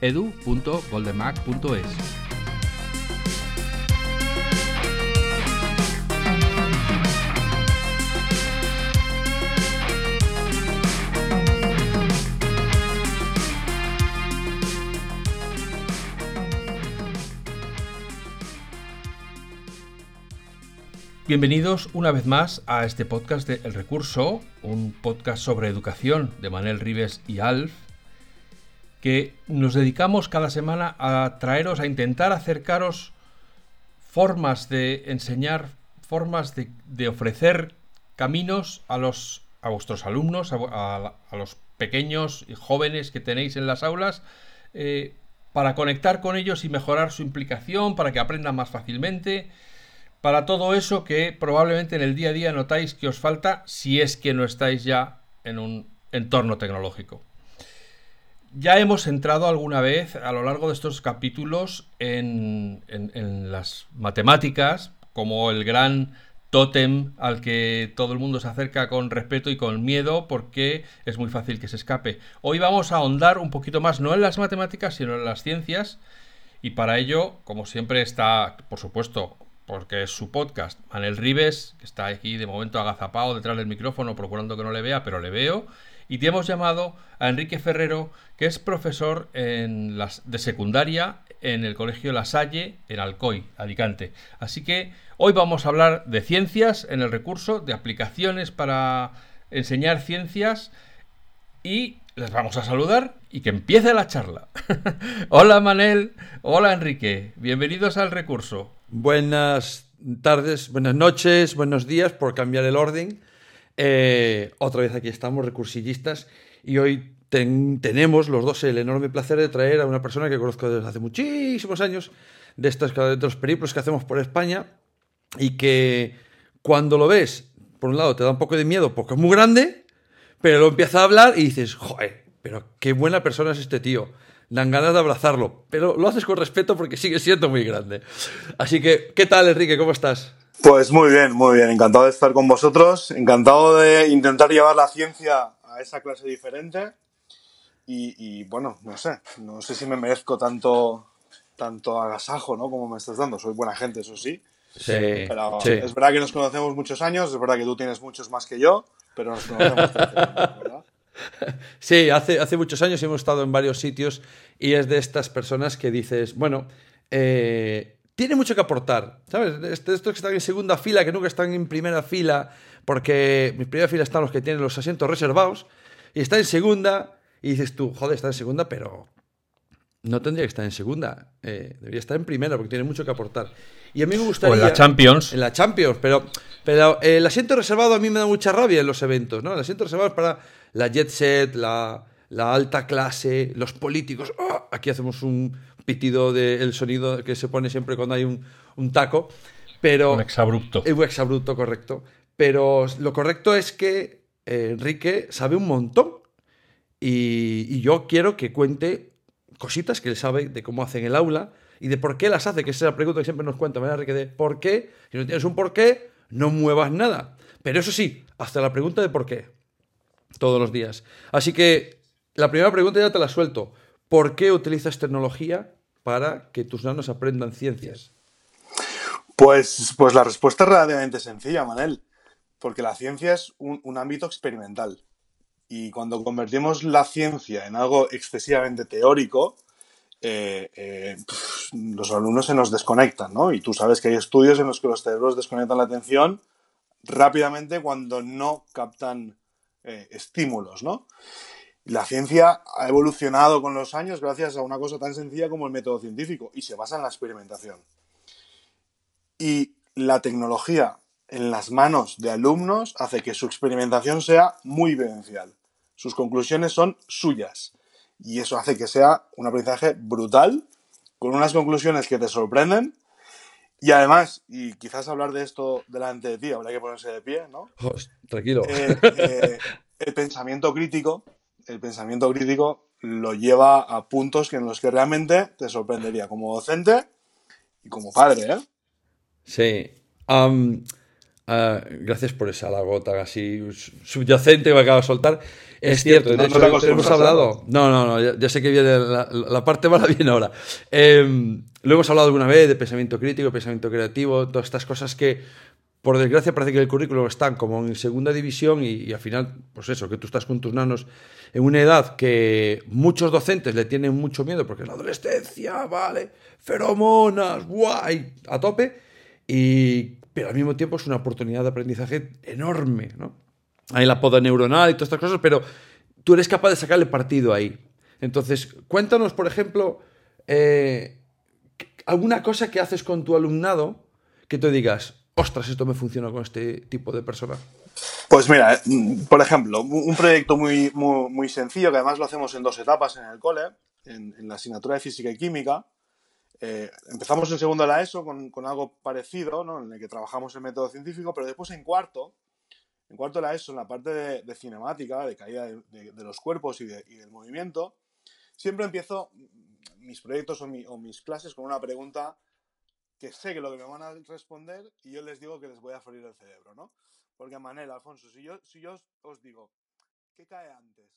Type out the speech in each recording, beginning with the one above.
edu.goldenmac.es. Bienvenidos una vez más a este podcast de El Recurso, un podcast sobre educación de Manel Rives y Alf, que nos dedicamos cada semana a traeros, a intentar acercaros formas de enseñar, formas de, ofrecer caminos a, los, a vuestros alumnos, a, los pequeños y jóvenes que tenéis en las aulas, eh, para conectar con ellos y mejorar su implicación, para que aprendan más fácilmente para todo eso que probablemente en el día a día notáis que os falta si es que no estáis ya en un entorno tecnológico. Ya hemos entrado alguna vez a lo largo de estos capítulos en, las matemáticas como el gran tótem al que todo el mundo se acerca con respeto y con miedo porque es muy fácil que se escape. Hoy vamos a ahondar un poquito más, no en las matemáticas, sino en las ciencias. Y para ello, como siempre, está, por supuesto, porque es su podcast. Manel Rives, que está aquí de momento agazapado detrás del micrófono, procurando que no le vea, pero le veo. Y te hemos llamado a Enrique Ferrero, que es profesor de secundaria en el Colegio La Salle, en Alcoy, Alicante. Así que hoy vamos a hablar de ciencias en el recurso, de aplicaciones para enseñar ciencias y les vamos a saludar y que empiece la charla. hola Manel, hola Enrique, bienvenidos al recurso. Buenas tardes, buenas noches, buenos días, por cambiar el orden. Eh, otra vez aquí estamos, recursillistas, y hoy tenemos los dos el enorme placer de traer a una persona que conozco desde hace muchísimos años, de estos, de los periplos que hacemos por España, y que cuando lo ves, por un lado te da un poco de miedo porque es muy grande, pero lo empieza a hablar y dices, joder, pero qué buena persona es este tío dan ganas de abrazarlo, pero lo haces con respeto porque sigue siendo muy grande. Así que, ¿qué tal, Enrique? ¿Cómo estás? Pues muy bien, muy bien. Encantado de estar con vosotros. Encantado de intentar llevar la ciencia a esa clase diferente. Y, bueno, no sé, no sé si me merezco tanto, tanto agasajo, ¿no? Como me estás dando. Soy buena gente, eso sí. Sí, pero es verdad que nos conocemos muchos años, es verdad que tú tienes muchos más que yo, pero nos conocemos ¿verdad? Sí, hace, hace muchos años hemos estado en varios sitios y es de estas personas que dices, bueno, eh, tiene mucho que aportar, ¿sabes? Estos que están en segunda fila, que nunca están en primera fila, porque en primera fila están los que tienen los asientos reservados, y está en segunda, y dices tú, joder, está en segunda, pero no tendría que estar en segunda, eh, debería estar en primera, porque tiene mucho que aportar. Y a mí me gustaría... O en la Champions. En la Champions, pero, pero el asiento reservado a mí me da mucha rabia en los eventos, ¿no? El asiento reservado es para la jet set, la, alta clase, los políticos. ¡ah! Aquí hacemos un pitido del sonido que se pone siempre cuando hay un, taco. Pero, un exabrupto. Un exabrupto, correcto. Pero lo correcto es que eh, Enrique sabe un montón. Y, yo quiero que cuente cositas que él sabe de cómo hacen el aula y de por qué las hace, que esa es la pregunta que siempre nos cuenta, ¿verdad, Enrique? De por qué. Si no tienes un por qué, no muevas nada. Pero eso sí, hasta la pregunta de por qué todos los días. Así que la primera pregunta ya te la suelto. ¿Por qué utilizas tecnología para que tus nanos aprendan ciencias? Pues, pues la respuesta es relativamente sencilla, Manel. Porque la ciencia es un, ámbito experimental. Y cuando convertimos la ciencia en algo excesivamente teórico, eh, eh, los alumnos se nos desconectan, ¿no? Y tú sabes que hay estudios en los que los cerebros desconectan la atención rápidamente cuando no captan eh, estímulos, ¿no? La ciencia ha evolucionado con los años gracias a una cosa tan sencilla como el método científico y se basa en la experimentación. Y la tecnología en las manos de alumnos hace que su experimentación sea muy vivencial. Sus conclusiones son suyas y eso hace que sea un aprendizaje brutal con unas conclusiones que te sorprenden. Y además, y quizás hablar de esto delante de ti, habrá que ponerse de pie, ¿no? tranquilo. Eh, eh, el pensamiento crítico, el pensamiento crítico lo lleva a puntos que en los que realmente te sorprendería como docente y como padre, ¿eh? Sí. Ah, gracias por esa lagota así subyacente que me acaba de soltar. Es, cierto, de hecho, lo hemos hablado. No, no, no, ya, sé que viene la, parte mala, viene ahora. Em, lo hemos hablado alguna vez de pensamiento crítico, pensamiento creativo, todas estas cosas que, por desgracia, parece que el currículo están como en segunda división y, al final, pues eso, que tú estás con tus nanos en una edad que muchos docentes le tienen mucho miedo porque es la adolescencia, ¿vale? Feromonas, guay, a tope. Y pero al mismo tiempo es una oportunidad de aprendizaje enorme, ¿no? Hay la poda neuronal y todas estas cosas, pero tú eres capaz de sacarle partido ahí. Entonces, cuéntanos, por ejemplo, eh, alguna cosa que haces con tu alumnado que te digas, ostras, esto me funciona con este tipo de persona. Pues mira, eh, por ejemplo, un proyecto muy, muy, sencillo, que además lo hacemos en dos etapas en el cole, en la asignatura de física y química, eh, empezamos en segundo de la ESO con, algo parecido, ¿no? en el que trabajamos el método científico, pero después en cuarto, en cuarto de la ESO, en la parte de, cinemática, de caída de, los cuerpos y, del movimiento, siempre empiezo mis proyectos o, mis clases con una pregunta que sé que lo que me van a responder y yo les digo que les voy a freír el cerebro, ¿no? Porque Manel, Alfonso, si yo, si yo os digo, ¿qué cae antes?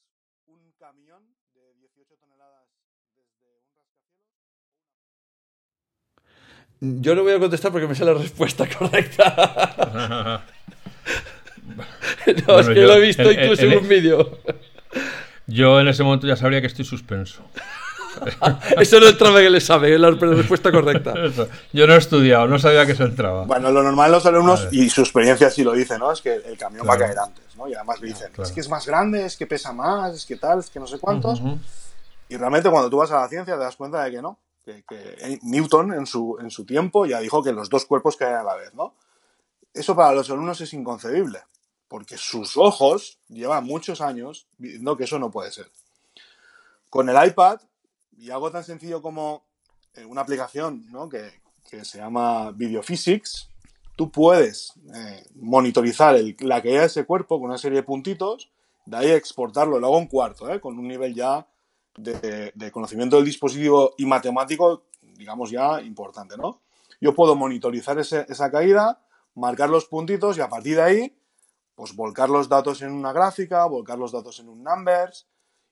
¿Un camión de 18 toneladas Yo no voy a contestar porque me sé la respuesta correcta. no, es que lo he visto incluso en, un vídeo. Yo en ese momento ya sabría que estoy suspenso. Eso no entraba en el examen, es la respuesta correcta. Yo no he estudiado, no sabía que eso entraba. Bueno, lo normal los alumnos, y su experiencia sí lo dice, ¿no? Es que el camión va a caer antes, ¿no? Y además le dicen, es que es más grande, es que pesa más, es que tal, es que no sé cuántos. Y realmente cuando tú vas a la ciencia te das cuenta de que no, que, Newton en su, en su tiempo ya dijo que los dos cuerpos caen a la vez, ¿no? Eso para los alumnos es inconcebible, porque sus ojos llevan muchos años viendo que eso no puede ser. Con el iPad, y algo tan sencillo como eh, una aplicación ¿no? que, se llama Videophysics, tú puedes eh, monitorizar la caída de ese cuerpo con una serie de puntitos, de ahí exportarlo, luego un cuarto, ¿eh? con un nivel ya de, conocimiento del dispositivo y matemático, digamos ya importante, ¿no? Yo puedo monitorizar esa caída, marcar los puntitos y a partir de ahí, pues volcar los datos en una gráfica, volcar los datos en un numbers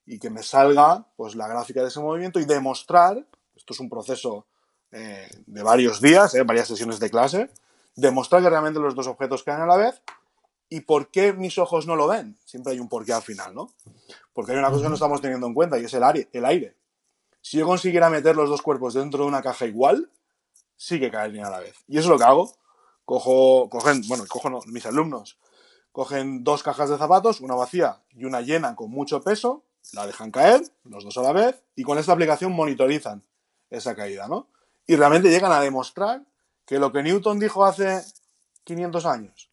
y que me salga pues la gráfica de ese movimiento y demostrar, esto es un proceso eh, de varios días, eh, varias sesiones de clase, demostrar que realmente los dos objetos caen a la vez ¿Y por qué mis ojos no lo ven? Siempre hay un porqué al final, ¿no? Porque hay una cosa que no estamos teniendo en cuenta y es el aire. El aire. Si yo consiguiera meter los dos cuerpos dentro de una caja igual, sí que caerían a la vez. Y eso es lo que hago. Cojo, cogen, bueno, cojo mis alumnos, cogen dos cajas de zapatos, una vacía y una llena con mucho peso, la dejan caer, los dos a la vez, y con esta aplicación monitorizan esa caída, ¿no? Y realmente llegan a demostrar que lo que Newton dijo hace 500 años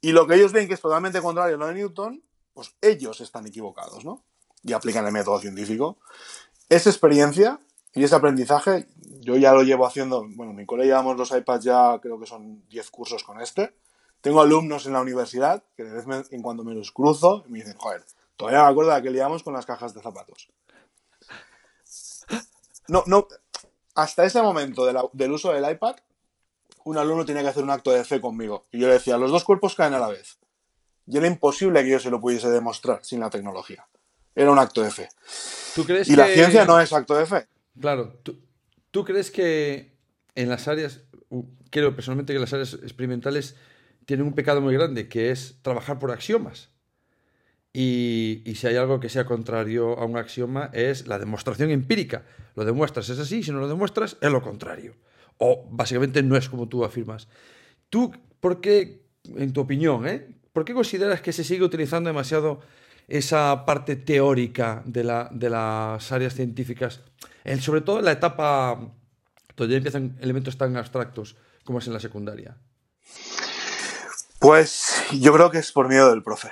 y lo que ellos ven que es totalmente contrario a lo de Newton, pues ellos están equivocados, ¿no? Y aplican el método científico. Esa experiencia y ese aprendizaje, yo ya lo llevo haciendo, bueno, en mi colegio llevamos los iPads ya, creo que son 10 cursos con este. Tengo alumnos en la universidad que de vez en cuando me los cruzo y me dicen, joder, todavía me acuerdo de que liamos con las cajas de zapatos. No, no, hasta ese momento del uso del iPad, un alumno tenía que hacer un acto de fe conmigo. Y yo le decía, los dos cuerpos caen a la vez. Y era imposible que yo se lo pudiese demostrar sin la tecnología. Era un acto de fe. ¿Tú crees y la ciencia no es acto de fe. Claro. ¿Tú, crees que en las áreas, creo personalmente que las áreas experimentales tienen un pecado muy grande, que es trabajar por axiomas? Y, y, si hay algo que sea contrario a un axioma es la demostración empírica. Lo demuestras, es así, si no lo demuestras, es lo contrario o básicamente no es como tú afirmas. ¿Tú por qué, en tu opinión, ¿eh? por qué consideras que se sigue utilizando demasiado esa parte teórica de, la, de las áreas científicas, sobre todo en la etapa donde empiezan elementos tan abstractos como es en la secundaria? Pues yo creo que es por miedo del profe.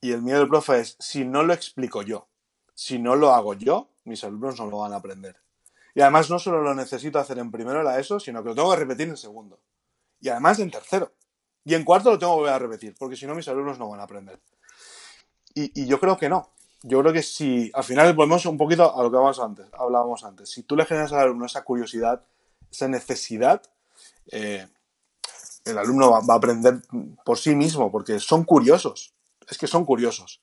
Y el miedo del profe es, si no lo explico yo, si no lo hago yo, mis alumnos no lo van a aprender. Y además no solo lo necesito hacer en primero la ESO, sino que lo tengo que repetir en segundo. Y además en tercero. Y en cuarto lo tengo que volver a repetir, porque si no mis alumnos no van a aprender. Y, yo creo que no. Yo creo que si al final volvemos un poquito a lo que hablábamos antes, hablábamos antes. Si tú le generas al alumno esa curiosidad, esa necesidad, eh, el alumno va, a aprender por sí mismo, porque son curiosos. Es que son curiosos.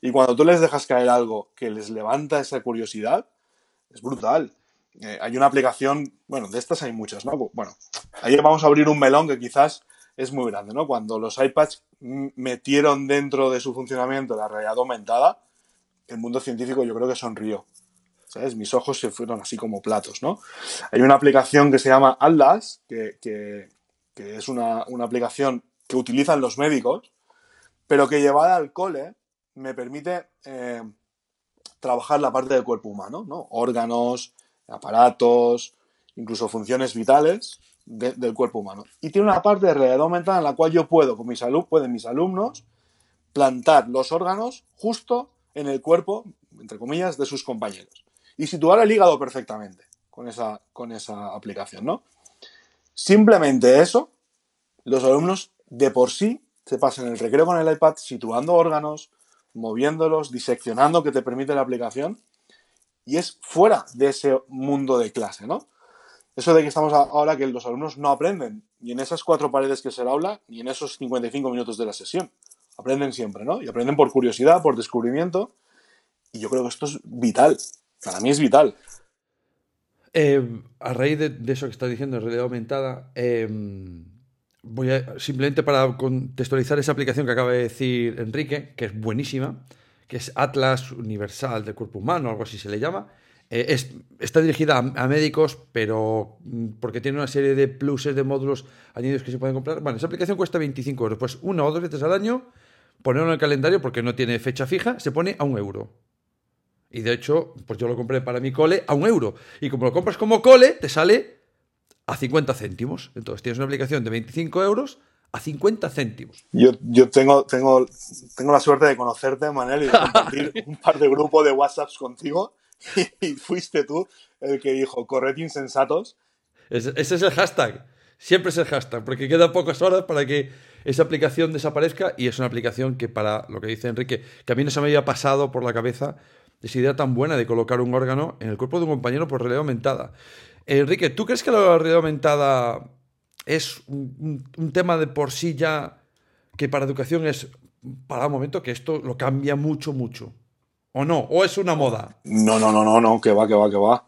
Y cuando tú les dejas caer algo que les levanta esa curiosidad, es brutal. Eh, hay una aplicación, bueno, de estas hay muchas, ¿no? Bueno, ahí vamos a abrir un melón que quizás es muy grande, ¿no? Cuando los iPads metieron dentro de su funcionamiento la realidad aumentada, el mundo científico yo creo que sonrió. ¿Sabes? Mis ojos se fueron así como platos, ¿no? Hay una aplicación que se llama Atlas, que, es una, aplicación que utilizan los médicos, pero que llevada al cole me permite eh, trabajar la parte del cuerpo humano, ¿no? Órganos, aparatos, incluso funciones vitales del cuerpo humano. Y tiene una parte de realidad aumentada en la cual yo puedo, con mis alumnos, pueden mis alumnos, plantar los órganos justo en el cuerpo, entre comillas, de sus compañeros. Y situar el hígado perfectamente con esa, con esa aplicación, ¿no? Simplemente eso, los alumnos de por sí se pasan el recreo con el iPad situando órganos, moviéndolos, diseccionando que te permite la aplicación y es fuera de ese mundo de clase, ¿no? Eso de que estamos ahora que los alumnos no aprenden ni en esas cuatro paredes que es el aula, ni en esos 55 minutos de la sesión. Aprenden siempre, ¿no? Y aprenden por curiosidad, por descubrimiento. Y yo creo que esto es vital. Para mí es vital. Eh, a raíz de, eso que estás diciendo, en realidad aumentada, eh, voy a, simplemente para contextualizar esa aplicación que acaba de decir Enrique, que es buenísima, que es Atlas Universal del Cuerpo Humano, algo así se le llama. Eh, está dirigida a, médicos, pero mm, porque tiene una serie de pluses, de módulos añadidos que se pueden comprar. Bueno, esa aplicación cuesta 25 euros. Pues una o dos veces al año, ponerlo en el calendario porque no tiene fecha fija, se pone a un euro. Y de hecho, pues yo lo compré para mi cole a un euro. Y como lo compras como cole, te sale a 50 céntimos. Entonces tienes una aplicación de 25 euros a 50 céntimos. Yo, yo tengo, tengo, tengo la suerte de conocerte, Manel, y de compartir un par de grupos de WhatsApps contigo. Y, fuiste tú el que dijo, corred insensatos. Ese, es el hashtag. Siempre es el hashtag, porque quedan pocas horas para que esa aplicación desaparezca y es una aplicación que para lo que dice Enrique, que a mí no se me había pasado por la cabeza esa idea tan buena de colocar un órgano en el cuerpo de un compañero por realidad aumentada. Enrique, ¿tú crees que la realidad aumentada es un, tema de por sí ya que para educación es para un momento que esto lo cambia mucho, mucho. ¿O no? ¿O es una moda? No, no, no, no, no, que va, que va, que va.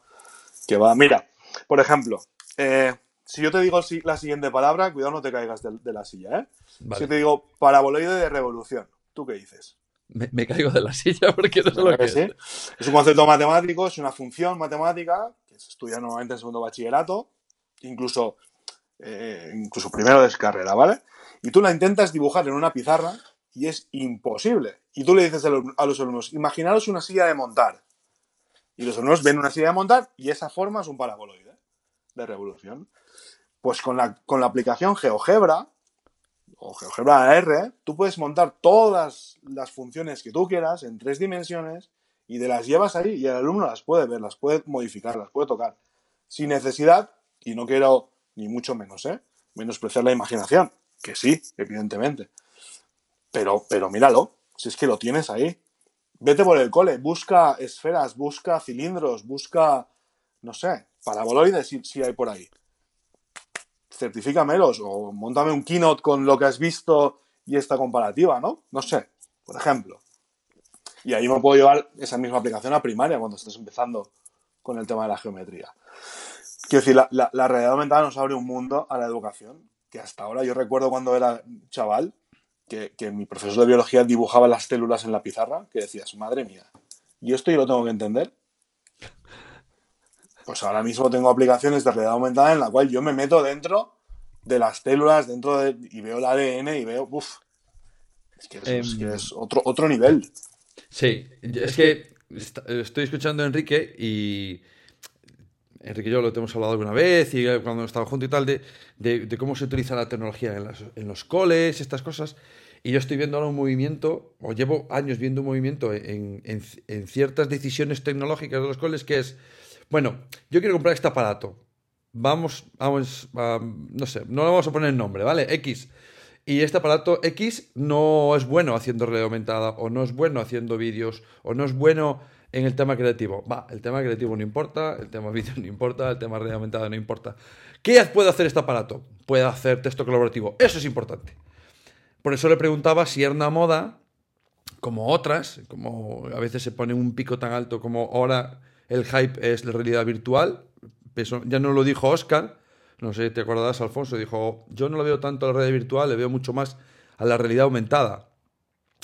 Que va. Mira, por ejemplo, eh, si yo te digo la siguiente palabra, cuidado no te caigas de, la silla, ¿eh? Si yo te digo paraboloide de revolución, ¿tú qué dices? Me, caigo de la silla porque no sé lo que es. Es un concepto matemático, es una función matemática estudia normalmente en segundo bachillerato, incluso eh, incluso primero de carrera, ¿vale? Y tú la intentas dibujar en una pizarra y es imposible. Y tú le dices a los alumnos, imaginaros una silla de montar. Y los alumnos ven una silla de montar y esa forma es un paraboloide de revolución. Pues con la, con la aplicación GeoGebra o GeoGebra R, tú puedes montar todas las funciones que tú quieras en tres dimensiones y te las llevas ahí y el alumno las puede ver, las puede modificar, las puede tocar. Sin necesidad, y no quiero ni mucho menos, ¿eh? Menospreciar la imaginación, que sí, evidentemente. Pero, pero míralo, si es que lo tienes ahí. Vete por el cole, busca esferas, busca cilindros, busca, no sé, paraboloides si, si hay por ahí. Certifícamelos o montame un keynote con lo que has visto y esta comparativa, ¿no? No sé, por ejemplo. Y ahí me puedo llevar esa misma aplicación a primaria cuando estés empezando con el tema de la geometría. Quiero decir, la, la, realidad aumentada nos abre un mundo a la educación que hasta ahora yo recuerdo cuando era chaval que, que, mi profesor de biología dibujaba las células en la pizarra, que decías, madre mía, ¿y esto yo lo tengo que entender? Pues ahora mismo tengo aplicaciones de realidad aumentada en la cual yo me meto dentro de las células, dentro de, y veo el ADN y veo, uff, es que es, que es em, otro, otro nivel. Sí, es que estoy escuchando a Enrique y Enrique y yo lo hemos hablado alguna vez y cuando estaba juntos y tal, de, cómo se utiliza la tecnología en, los coles, estas cosas. Y yo estoy viendo ahora un movimiento, o llevo años viendo un movimiento en, ciertas decisiones tecnológicas de los coles, que es, bueno, yo quiero comprar este aparato. Vamos, vamos, no sé, no le vamos a poner nombre, ¿vale? X. Y este aparato X no es bueno haciendo realidad aumentada, o no es bueno haciendo vídeos, o no es bueno en el tema creativo. Va, el tema creativo no importa, el tema vídeo no importa, el tema realidad aumentada no importa. ¿Qué puede hacer este aparato? Puede hacer texto colaborativo. Eso es importante. Por eso le preguntaba si era una moda, como otras, como a veces se pone un pico tan alto como ahora el hype es la realidad virtual. Eso ya no lo dijo Oscar, no sé, ¿te acordarás, Alfonso? Dijo, yo no lo veo tanto a la realidad virtual, le veo mucho más a la realidad aumentada.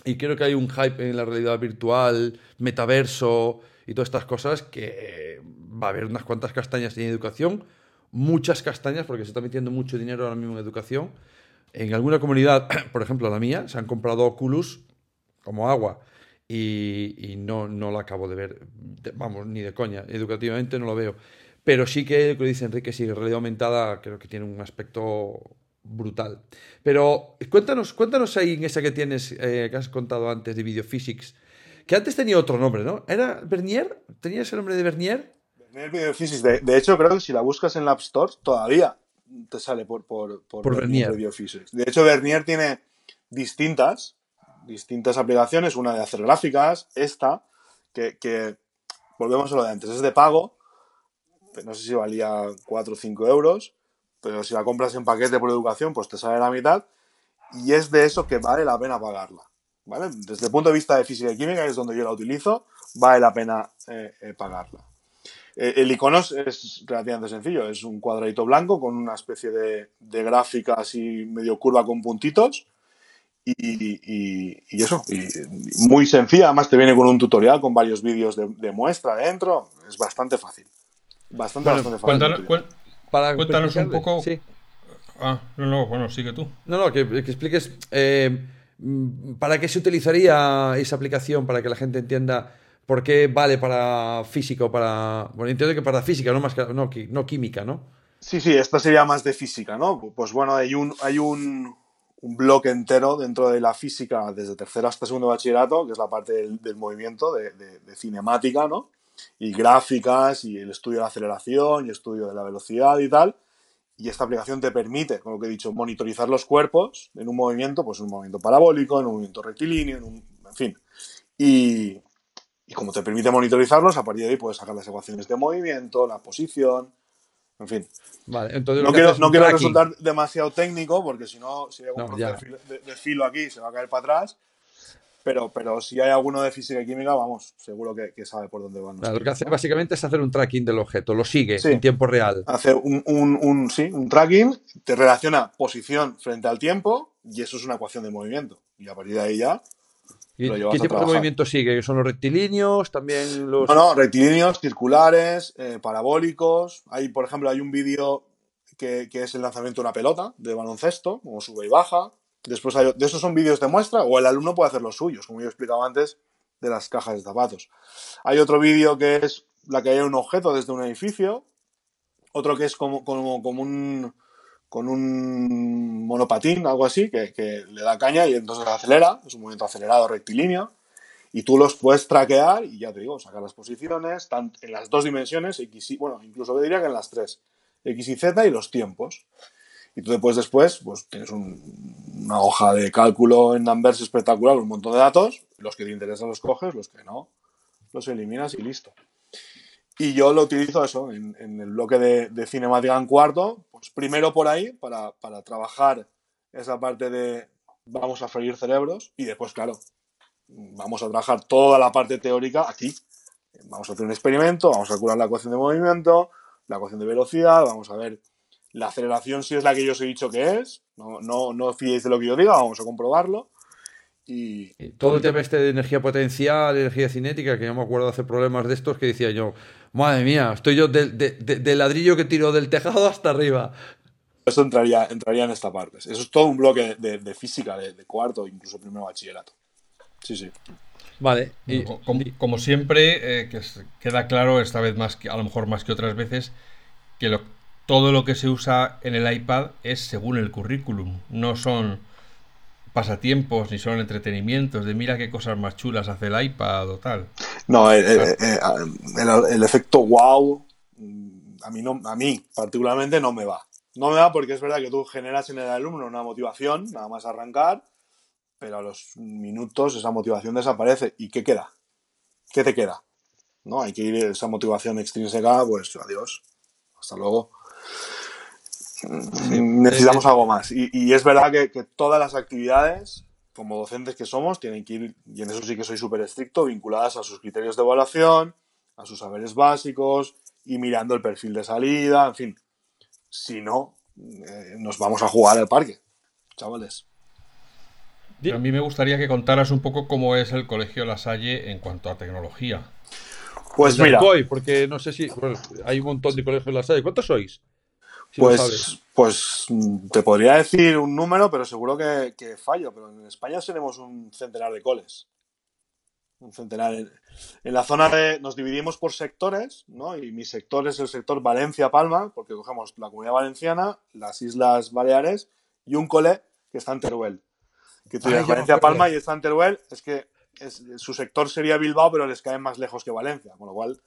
Y creo que hay un hype en la realidad virtual, metaverso y todas estas cosas que va a haber unas cuantas castañas en educación, muchas castañas, porque se está metiendo mucho dinero ahora mismo en educación. En alguna comunidad, por ejemplo la mía, se han comprado Oculus como agua y, no, no la acabo de ver, vamos, ni de coña, educativamente no lo veo. Pero sí que, lo que dice Enrique, sí, realidad aumentada creo que tiene un aspecto brutal. Pero cuéntanos, cuéntanos ahí en esa que tienes, eh, que has contado antes de Videophysics, que antes tenía otro nombre, ¿no? ¿Era Bernier? ¿Tenía ese nombre de Bernier? Bernier Videophysics. De, hecho, creo que si la buscas en la App Store, todavía te sale por, por, por, Bernier. De hecho, Bernier tiene distintas, distintas aplicaciones, una de hacer gráficas, esta, que, que volvemos a lo de antes, es de pago, no sé si valía 4 o 5 euros, pero si la compras en paquete por educación, pues te sale la mitad. Y es de eso que vale la pena pagarla. ¿vale? Desde el punto de vista de física y química, que es donde yo la utilizo, vale la pena eh, eh, pagarla. Eh, el icono es relativamente sencillo, es un cuadradito blanco con una especie de, gráfica así medio curva con puntitos. Y, eso, muy sencilla, además te viene con un tutorial con varios vídeos de, muestra dentro, es bastante fácil. Bastante, bastante fácil. Cuéntanos, un poco. Ah, no, no, bueno, sigue tú. No, no, que, expliques eh, para qué se utilizaría esa aplicación, para que la gente entienda por qué vale para física o para. Bueno, entiendo que para física, no más que no, no química, ¿no? Sí, sí, esta sería más de física, ¿no? Pues bueno, hay un, hay un, un bloque entero dentro de la física, desde tercero hasta segundo bachillerato, que es la parte del, movimiento, de, de, cinemática, ¿no? Y gráficas y el estudio de la aceleración y estudio de la velocidad y tal. Y esta aplicación te permite, como que he dicho, monitorizar los cuerpos en un movimiento, pues en un movimiento parabólico, en un movimiento rectilíneo, en, un, en fin. Y, y como te permite monitorizarlos, a partir de ahí puedes sacar las ecuaciones de movimiento, la posición, en fin. Vale, entonces no quiero, no quiero resultar demasiado técnico porque si no, si hay algún de, filo aquí se va a caer para atrás. Pero, pero si hay alguno de física y química, vamos, seguro que, sabe por dónde van. lo que hace básicamente es hacer un tracking del objeto, lo sigue en tiempo real. Hace un, un, sí, un tracking, te relaciona posición frente al tiempo y eso es una ecuación de movimiento. Y a partir de ahí ya. ¿Qué tipo de movimiento sigue? ¿Son los rectilíneos? ¿También los.? No, no, rectilíneos, circulares, eh, parabólicos. Hay, por ejemplo, hay un vídeo que, que, es el lanzamiento de una pelota de baloncesto, como sube y baja. Después hay, de esos son vídeos de muestra o el alumno puede hacer los suyos, como yo explicaba antes, de las cajas de zapatos. Hay otro vídeo que es la que hay un objeto desde un edificio, otro que es como, como, como un con un monopatín, algo así, que, le da caña y entonces acelera, es un movimiento acelerado rectilíneo, y tú los puedes traquear y ya te digo, sacar las posiciones en las dos dimensiones, X y, bueno, incluso diría que en las tres, X y Z y los tiempos. Y tú después, después, pues tienes una hoja de cálculo en Numbers espectacular, un montón de datos. Los que te interesan los coges, los que no, los eliminas y listo. Y yo lo utilizo eso, en, el bloque de, cinemática en cuarto, pues primero por ahí, para, para trabajar esa parte de vamos a freír cerebros y después, claro, vamos a trabajar toda la parte teórica aquí. Vamos a hacer un experimento, vamos a calcular la ecuación de movimiento, la ecuación de velocidad, vamos a ver la aceleración si es la que yo os he dicho que es. No, no, no fiéis de lo que yo diga, vamos a comprobarlo. Y, todo el tema este de energía potencial, energía cinética, que yo me acuerdo de hacer problemas de estos que decía yo, madre mía, estoy yo del ladrillo que tiro del tejado hasta arriba. Eso entraría, entraría en esta parte. Eso es todo un bloque de, física, de, cuarto, incluso primero bachillerato. Sí, sí. Vale. Y, como, siempre, eh, que queda claro, esta vez más que, a lo mejor más que otras veces, que lo, todo lo que se usa en el iPad es según el currículum, no son pasatiempos ni son entretenimientos de mira qué cosas más chulas hace el iPad o tal. No, el, efecto wow a mí, no, a mí particularmente no me va. No me va porque es verdad que tú generas en el alumno una motivación, nada más arrancar, pero a los minutos esa motivación desaparece. ¿Y qué queda? ¿Qué te queda? ¿No? Hay que ir esa motivación extrínseca, pues adiós. Hasta luego. Necesitamos algo más. Y, es verdad que, que, todas las actividades, como docentes que somos, tienen que ir, y en eso sí que soy súper estricto, vinculadas a sus criterios de evaluación, a sus saberes básicos y mirando el perfil de salida, en fin. Si no, eh, nos vamos a jugar al parque, chavales. A mí me gustaría que contaras un poco cómo es el Colegio La Salle en cuanto a tecnología. Pues mira. porque no sé si. hay un montón de colegios La Salle. ¿Cuántos sois? Pues, pues te podría decir un número, pero seguro que, que, fallo. Pero en España tenemos un centenar de coles. Un centenar. En la zona de. Nos dividimos por sectores, ¿no? Y mi sector es el sector Valencia-Palma, porque cogemos la comunidad valenciana, las Islas Baleares y un cole que está en Teruel que tú Valencia Palma y está en Teruel, es que su sector sería Bilbao, pero les cae más lejos que Valencia, con lo cual.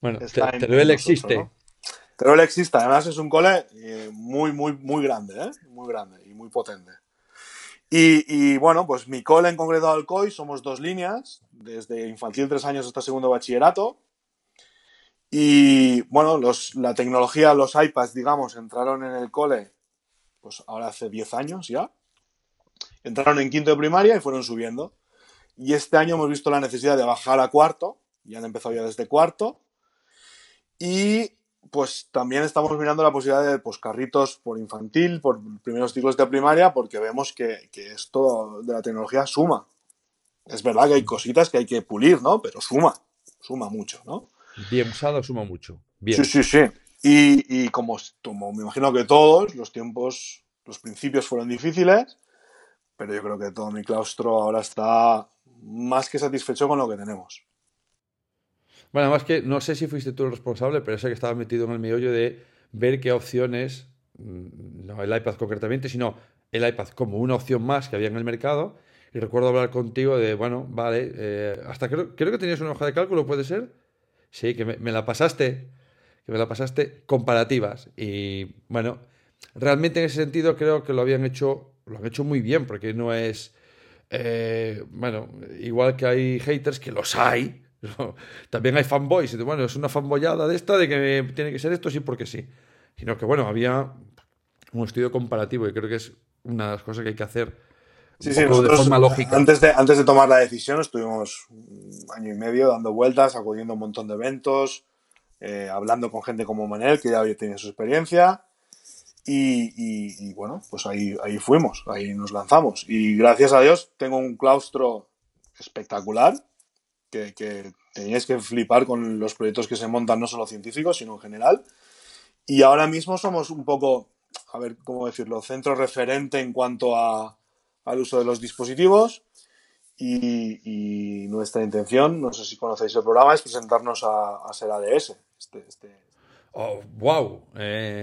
Bueno, Teruel existe. Teruel existe, además es un cole eh, muy, muy, muy grande, ¿eh? Muy grande y muy potente. Y, bueno, pues mi cole en concreto Alcoy somos dos líneas, desde infantil tres años hasta segundo bachillerato. Y bueno, los, la tecnología, los iPads, digamos, entraron en el cole, pues ahora hace 10 años ya. Entraron en quinto de primaria y fueron subiendo. Y este año hemos visto la necesidad de bajar a cuarto, ya han empezado ya desde cuarto. Y pues también estamos mirando la posibilidad de pues, carritos por infantil, por primeros ciclos de primaria, porque vemos que, esto de la tecnología suma. Es verdad que hay cositas que hay que pulir, ¿no? Pero suma, suma mucho, ¿no? Bien usado, suma mucho. Bien. Sí, sí, sí. Y, y como, como me imagino que todos, los tiempos, los principios fueron difíciles, pero yo creo que todo mi claustro ahora está más que satisfecho con lo que tenemos. Bueno, además que no sé si fuiste tú el responsable, pero sé que estaba metido en el meollo de ver qué opciones, mm, no el iPad concretamente, sino el iPad como una opción más que había en el mercado. Y recuerdo hablar contigo de, bueno, vale, eh, hasta creo, creo que tenías una hoja de cálculo, ¿puede ser? Sí, que me, la pasaste, que me la pasaste comparativas. Y bueno, realmente en ese sentido creo que lo habían hecho lo han hecho muy bien, porque no es. Eh, bueno, igual que hay haters, que los hay. También hay fanboys. Bueno, es una fanboyada de esta, de que tiene que ser esto, sí, porque sí. Sino que, bueno, había un estudio comparativo y creo que es una de las cosas que hay que hacer sí, sí, nosotros, de forma lógica. Antes de, antes de tomar la decisión, estuvimos un año y medio dando vueltas, acudiendo a un montón de eventos, eh, hablando con gente como Manel, que ya tiene su experiencia. Y, bueno, pues ahí, ahí fuimos, ahí nos lanzamos. Y gracias a Dios tengo un claustro espectacular que, que que flipar con los proyectos que se montan, no solo científicos, sino en general. Y ahora mismo somos un poco, a ver cómo decirlo, centro referente en cuanto a, al uso de los dispositivos. Y, nuestra intención, no sé si conocéis el programa, es presentarnos a, ser ADS, wow.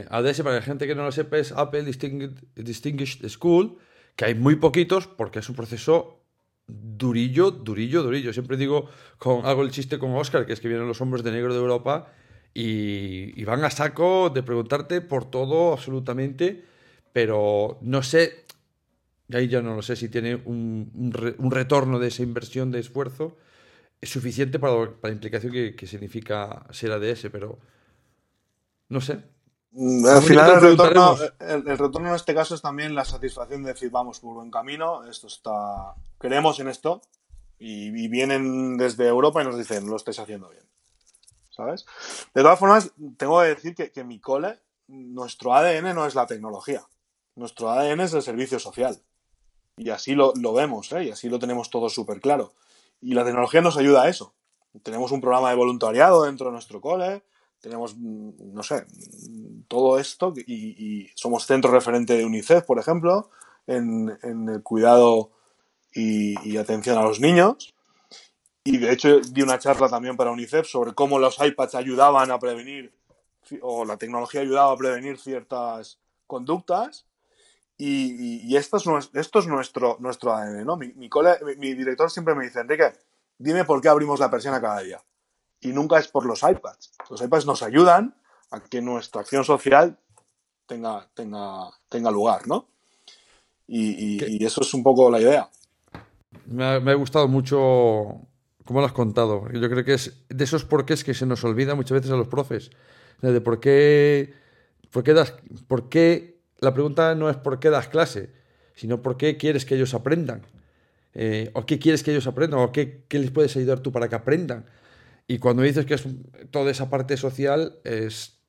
ADS, para la gente que no lo sepa, es Apple Distinguished, School, que hay muy poquitos porque es un proceso durillo, durillo, durillo. Siempre digo, con, hago el chiste con Oscar, que es que vienen los hombres de negro de Europa y, van a saco de preguntarte por todo absolutamente, pero no sé, ahí ya no lo sé si tiene un, retorno de esa inversión de esfuerzo es suficiente para, la implicación que, que significa ser ADS, pero no sé. Mm, al final el retorno, el, retorno, en este caso es también la satisfacción de decir vamos por buen camino, esto está, creemos en esto y, vienen desde Europa y nos dicen lo estáis haciendo bien, ¿sabes? De todas formas, tengo que decir que, que mi cole, nuestro ADN no es la tecnología, nuestro ADN es el servicio social y así lo, lo vemos ¿eh? y así lo tenemos todo súper claro y la tecnología nos ayuda a eso. Tenemos un programa de voluntariado dentro de nuestro cole, tenemos, mm, no sé, todo esto y, somos centro referente de UNICEF, por ejemplo, en, el cuidado y, atención a los niños. Y de hecho di una charla también para UNICEF sobre cómo los iPads ayudaban a prevenir, o la tecnología ayudaba a prevenir ciertas conductas. Y, esto, es, esto es nuestro, nuestro ADN, ¿no? Mi, mi director siempre me dice, Enrique, dime por qué abrimos la persiana cada día y nunca es por los iPads. Los iPads nos ayudan a que nuestra acción social tenga, tenga, tenga lugar, ¿no? Y, eso es un poco la idea. Me ha, gustado mucho cómo lo has contado. Yo creo que es de esos porqués que se nos olvida muchas veces a los profes. De por qué, por qué das, por qué, la pregunta no es por qué das clase, sino por qué quieres que ellos aprendan. Eh, o qué quieres que ellos aprendan, o qué, qué, les puedes ayudar tú para que aprendan. Y cuando dices que es toda esa parte social, es.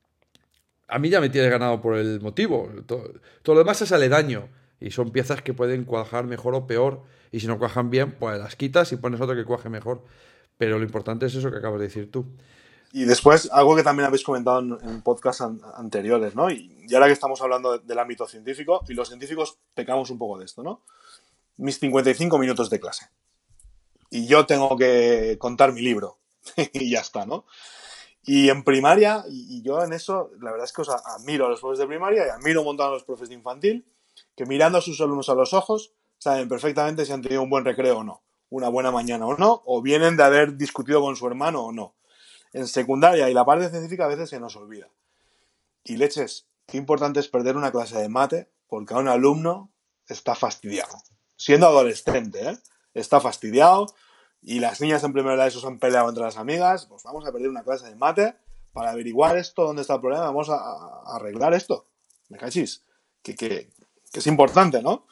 A mí ya me tienes ganado por el motivo. Todo, lo demás es aledaño. Y son piezas que pueden cuajar mejor o peor. Y si no cuajan bien, pues las quitas y pones otro que cuaje mejor. Pero lo importante es eso que acabas de decir tú. Y después, algo que también habéis comentado en, podcasts anteriores, ¿no? Y, ahora que estamos hablando del ámbito científico, y los científicos pecamos un poco de esto, ¿no? Mis 55 minutos de clase. Y yo tengo que contar mi libro. y ya está, ¿no? Y en primaria, y, yo en eso, la verdad es que os admiro a los profes de primaria y admiro un montón a los profes de infantil, que mirando a sus alumnos a los ojos, saben perfectamente si han tenido un buen recreo o no, una buena mañana o no, o vienen de haber discutido con su hermano o no. En secundaria y la parte científica a veces se nos olvida. Y leches, qué importante es perder una clase de mate porque a un alumno está fastidiado. Siendo adolescente, ¿eh? está fastidiado y las niñas en primera de eso se han peleado entre las amigas, pues vamos a perder una clase de mate para averiguar esto, dónde está el problema, vamos a, arreglar esto. ¿Me cachis? Que, que, que es importante, ¿no?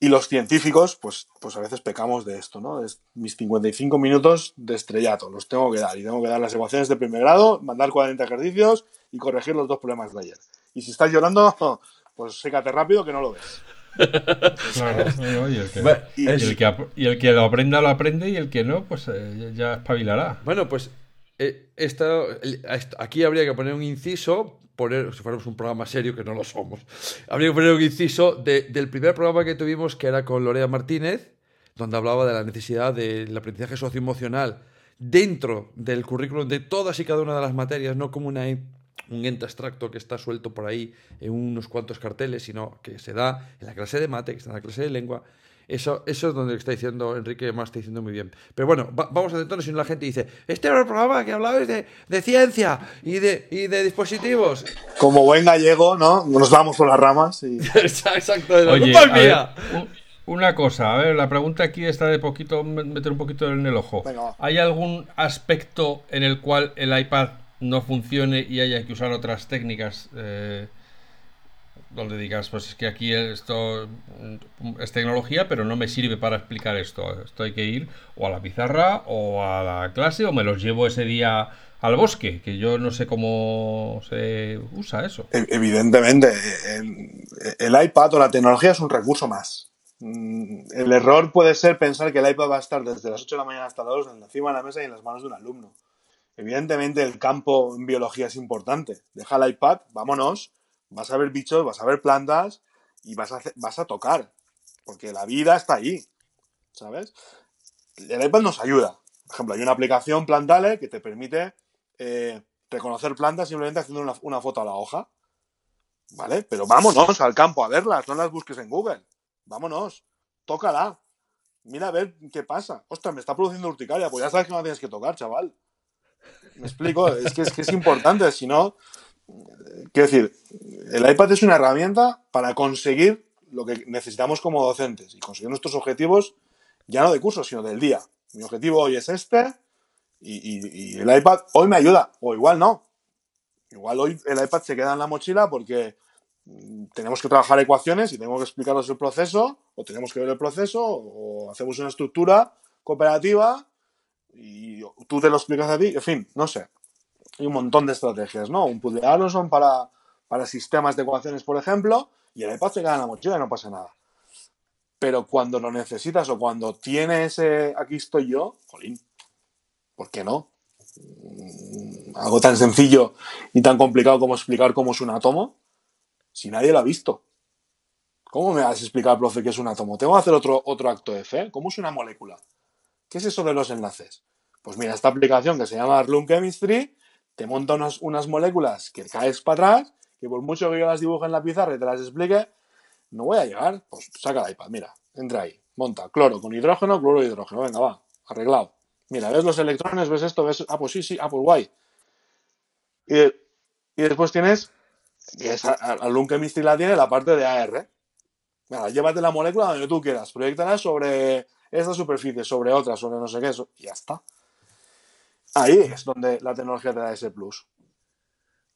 Y los científicos, pues, pues a veces pecamos de esto, ¿no? Es mis 55 minutos de estrellato, los tengo que dar. Y tengo que dar las ecuaciones de primer grado, mandar 40 ejercicios y corregir los dos problemas de ayer. Y si estás llorando, pues sécate rápido que no lo ves. Claro, y, el que, lo aprenda lo aprende y el que no, pues eh, ya espabilará. Bueno, pues eh, aquí habría que poner un inciso poner, si fuéramos un programa serio, que no lo somos, habría que poner un inciso del primer programa que tuvimos, que era con Lorea Martínez, donde hablaba de la necesidad del aprendizaje socioemocional dentro del currículum de todas y cada una de las materias, no como una, un ente abstracto que está suelto por ahí en unos cuantos carteles, sino que se da en la clase de mate, que está en la clase de lengua, eso, eso es donde está diciendo Enrique, más está diciendo muy bien. Pero bueno, vamos a centrarnos si no la gente dice, este era el programa que hablabais de, de ciencia y de, y de dispositivos. Como buen gallego, ¿no? Nos vamos por las ramas y... Exacto, Oye, una cosa, a ver, la pregunta aquí está de poquito, meter un poquito en el ojo. ¿Hay algún aspecto en el cual el iPad no funcione y haya que usar otras técnicas? Eh, donde digas, pues es que aquí esto es tecnología, pero no me sirve para explicar esto. Esto hay que ir o a la pizarra o a la clase o me los llevo ese día al bosque, que yo no sé cómo se usa eso. E-, evidentemente, el, iPad o la tecnología es un recurso más. Mm, el error puede ser pensar que el iPad va a estar desde las 8 de la mañana hasta las 2 encima de la mesa y en las manos de un alumno. Evidentemente el campo en biología es importante. Deja el iPad, vámonos, vas a ver bichos, vas a ver plantas y vas a, vas a tocar, porque la vida está ahí, ¿sabes? El iPad nos ayuda. Por ejemplo, hay una aplicación Plantale que te permite eh, reconocer plantas simplemente haciendo una, foto a la hoja. ¿Vale? Pero vámonos al campo a verlas, no las busques en Google. Vámonos, tócala. Mira a ver qué pasa. Ostras, me está produciendo urticaria. Pues ya sabes que no tienes que tocar, chaval. Me explico, es que es, que es importante, si no, quiero decir, el iPad es una herramienta para conseguir lo que necesitamos como docentes y conseguir nuestros objetivos ya no de curso, sino del día. Mi objetivo hoy es este y, el iPad hoy me ayuda, o igual no. Igual hoy el iPad se queda en la mochila porque mm, tenemos que trabajar ecuaciones y tenemos que explicarles el proceso, o tenemos que ver el proceso, o hacemos una estructura cooperativa y tú te lo explicas a ti, en fin, no sé hay un montón de estrategias, ¿no? Un puzzle son para, para sistemas de ecuaciones, por ejemplo, y el iPad se queda en la mochila y no pasa nada. Pero cuando lo necesitas o cuando tiene ese aquí estoy yo, jolín, ¿por qué no? Mm, algo tan sencillo y tan complicado como explicar cómo es un átomo, si nadie lo ha visto. ¿Cómo me vas a explicar, profe, qué es un átomo? Tengo que hacer otro, otro acto de fe. ¿Cómo es una molécula? ¿Qué es eso de los enlaces? Pues mira, esta aplicación que se llama Room Chemistry te monta unas, moléculas que caes para atrás, que por mucho que yo las dibuje en la pizarra y te las explique, no voy a llegar. Pues saca el iPad, mira, entra ahí, monta cloro con hidrógeno, cloro y hidrógeno, venga, va, arreglado. Mira, ves los electrones, ves esto, ves, ah, pues sí, sí, ah, pues guay. Y Y después tienes, y es, Alun Chemistry la tiene, la parte de AR. Venga, llévate la molécula donde tú quieras, proyectala sobre esta superficie, sobre otra, sobre no sé qué, eso, y ya está. Ahí es donde la tecnología te da ese plus.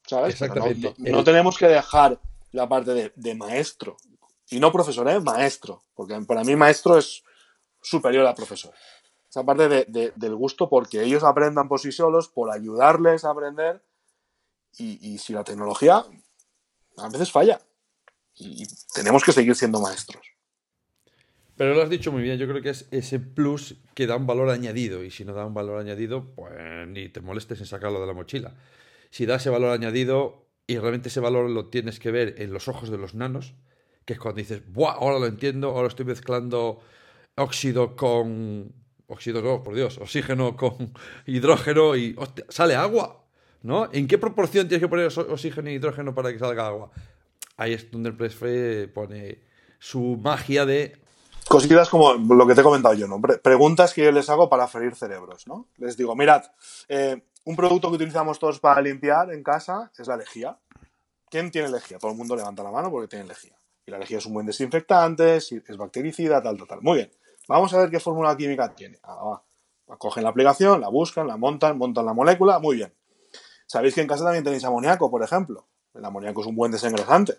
¿Sabes? Exactamente. No, tenemos que dejar la parte de, maestro. Y no profesor, ¿eh? Maestro. Porque para mí maestro es superior al profesor. Esa parte del gusto porque ellos aprendan por sí solos, por ayudarles a aprender. Y, si la tecnología a veces falla. y tenemos que seguir siendo maestros. Pero lo has dicho muy bien, yo creo que es ese plus que da un valor añadido y si no da un valor añadido, pues ni te molestes en sacarlo de la mochila. Si da ese valor añadido y realmente ese valor lo tienes que ver en los ojos de los nanos, que es cuando dices, ¡buah! Ahora lo entiendo, ahora estoy mezclando óxido con... Óxido no, por Dios, oxígeno con hidrógeno y sale agua, ¿no? ¿En qué proporción tienes que poner oxígeno y hidrógeno para que salga agua? Ahí es donde el Presfree pone su magia de Cositas como lo que te he comentado yo, ¿no? preguntas que yo les hago para freír cerebros, ¿no? Les digo, mirad, eh, un producto que utilizamos todos para limpiar en casa es la lejía. ¿Quién tiene lejía? Todo el mundo levanta la mano porque tiene lejía. Y la lejía es un buen desinfectante, es bactericida, tal, tal, tal. Muy bien. Vamos a ver qué fórmula química tiene. Ah. Cogen la aplicación, la buscan, la montan, montan la molécula. Muy bien. Sabéis que en casa también tenéis amoníaco, por ejemplo. El amoníaco es un buen desengrasante.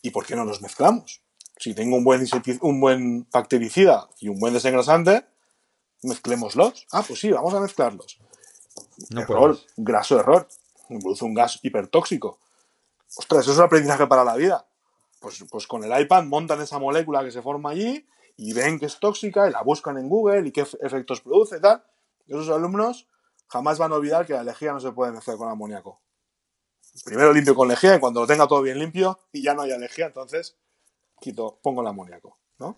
¿Y por qué no los mezclamos? Si tengo un buen, un buen bactericida y un buen desengrasante, mezclémoslos. Ah, pues sí, vamos a mezclarlos. No error, graso error. Produce un gas hipertóxico. Ostras, eso es un aprendizaje para la vida. Pues, pues con el iPad montan esa molécula que se forma allí y ven que es tóxica y la buscan en Google y qué efectos produce y tal. Esos alumnos jamás van a olvidar que la lejía no se puede mezclar con amoníaco. Primero limpio con lejía y cuando lo tenga todo bien limpio y ya no haya lejía, entonces quito, pongo el amoníaco, ¿no?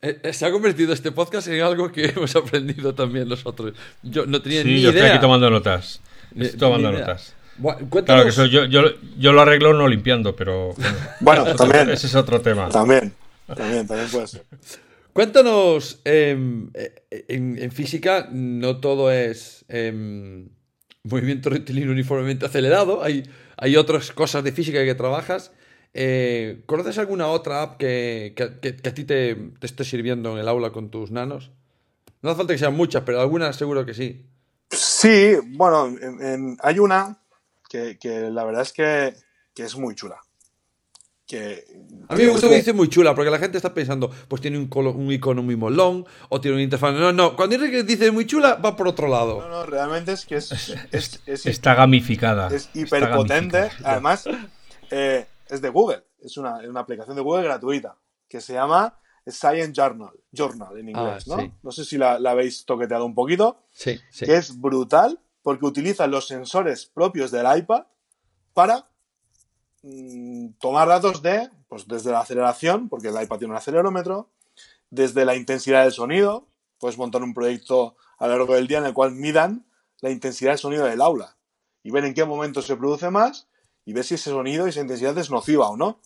Eh, eh, se ha convertido este podcast en algo que hemos aprendido también nosotros. Yo no tenía ni idea. yo estoy aquí tomando notas. Estoy tomando notas. claro que yo, yo, yo, lo arreglo no limpiando, pero bueno, también. Ese es otro tema. También, también, también puede ser. Cuéntanos, em, eh, en, física no todo es em, movimiento rectilíneo uniformemente acelerado, hay, hay otras cosas de física que trabajas. Eh, ¿Conoces alguna otra app que, a ti te, esté sirviendo en el aula con tus nanos? No hace falta que sean muchas, pero algunas seguro que sí. Sí, bueno, hay una que, la verdad es que, es muy chula. Que, a mí me gusta que dice muy chula, porque la gente está pensando, pues tiene un, un icono muy molón, o tiene un interfaz. No, no, cuando dice muy chula, va por otro lado. No, no, realmente es que es. está gamificada. Es hiperpotente. Además, eh, es de Google, es una, una, aplicación de Google gratuita que se llama Science Journal, Journal en inglés, ah, ¿no? No sé si la, habéis toqueteado un poquito. Sí, sí. Que es brutal porque utiliza los sensores propios del iPad para mm, tomar datos de, pues desde la aceleración, porque el iPad tiene un acelerómetro, desde la intensidad del sonido, puedes montar un proyecto a lo largo del día en el cual midan la intensidad del sonido del aula y ver en qué momento se produce más y ver si ese sonido y esa intensidad es nociva o no.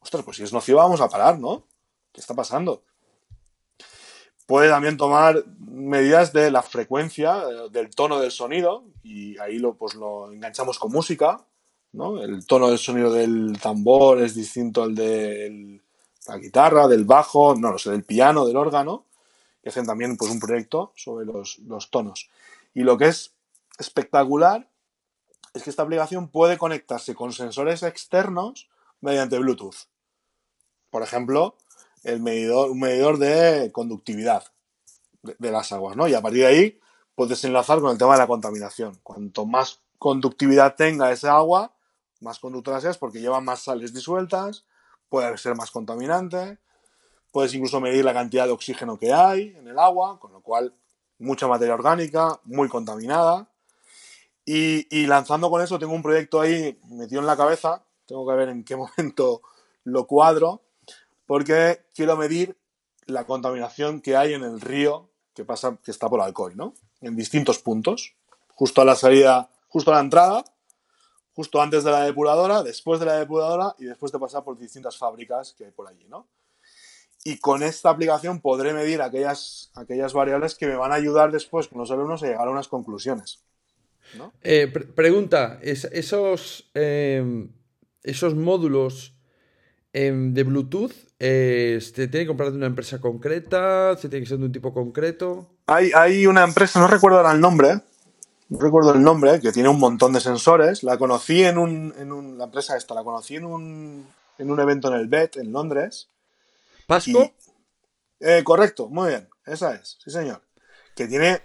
Ostras, pues si es nociva vamos a parar, ¿no? ¿Qué está pasando? Puede también tomar medidas de la frecuencia, eh, del tono del sonido, y ahí lo, pues lo enganchamos con música, ¿no? El tono del sonido del tambor es distinto al de la guitarra, del bajo, no lo sé, del piano, del órgano, y hacen también pues, un proyecto sobre los, los tonos. Y lo que es espectacular es que esta aplicación puede conectarse con sensores externos mediante Bluetooth. Por ejemplo, el medidor, un medidor de conductividad de, las aguas, ¿no? Y a partir de ahí puedes enlazar con el tema de la contaminación. Cuanto más conductividad tenga esa agua, más conductora seas porque lleva más sales disueltas, puede ser más contaminante, puedes incluso medir la cantidad de oxígeno que hay en el agua, con lo cual mucha materia orgánica, muy contaminada. Y, lanzando con eso, tengo un proyecto ahí metido en la cabeza. Tengo que ver en qué momento lo cuadro. Porque quiero medir la contaminación que hay en el río que pasa, que está por Alcoy, ¿no? En distintos puntos. Justo a la salida, justo a la entrada, justo antes de la depuradora, después de la depuradora y después de pasar por distintas fábricas que hay por allí, ¿no? Y con esta aplicación podré medir aquellas, aquellas variables que me van a ayudar después con los alumnos a llegar a unas conclusiones. ¿No? Eh, pre- pregunta, es- esos, eh, esos módulos em, de Bluetooth, eh, ¿se tiene que comprar de una empresa concreta? ¿Se tiene que ser de un tipo concreto? Hay, hay una empresa, no recuerdo ahora el nombre, no recuerdo el nombre, que tiene un montón de sensores. La conocí en un, en un la empresa esta, la conocí en un, en un evento en el BET, en Londres. ¿Pasco? Eh, correcto, muy bien, esa es, sí señor. Que tiene,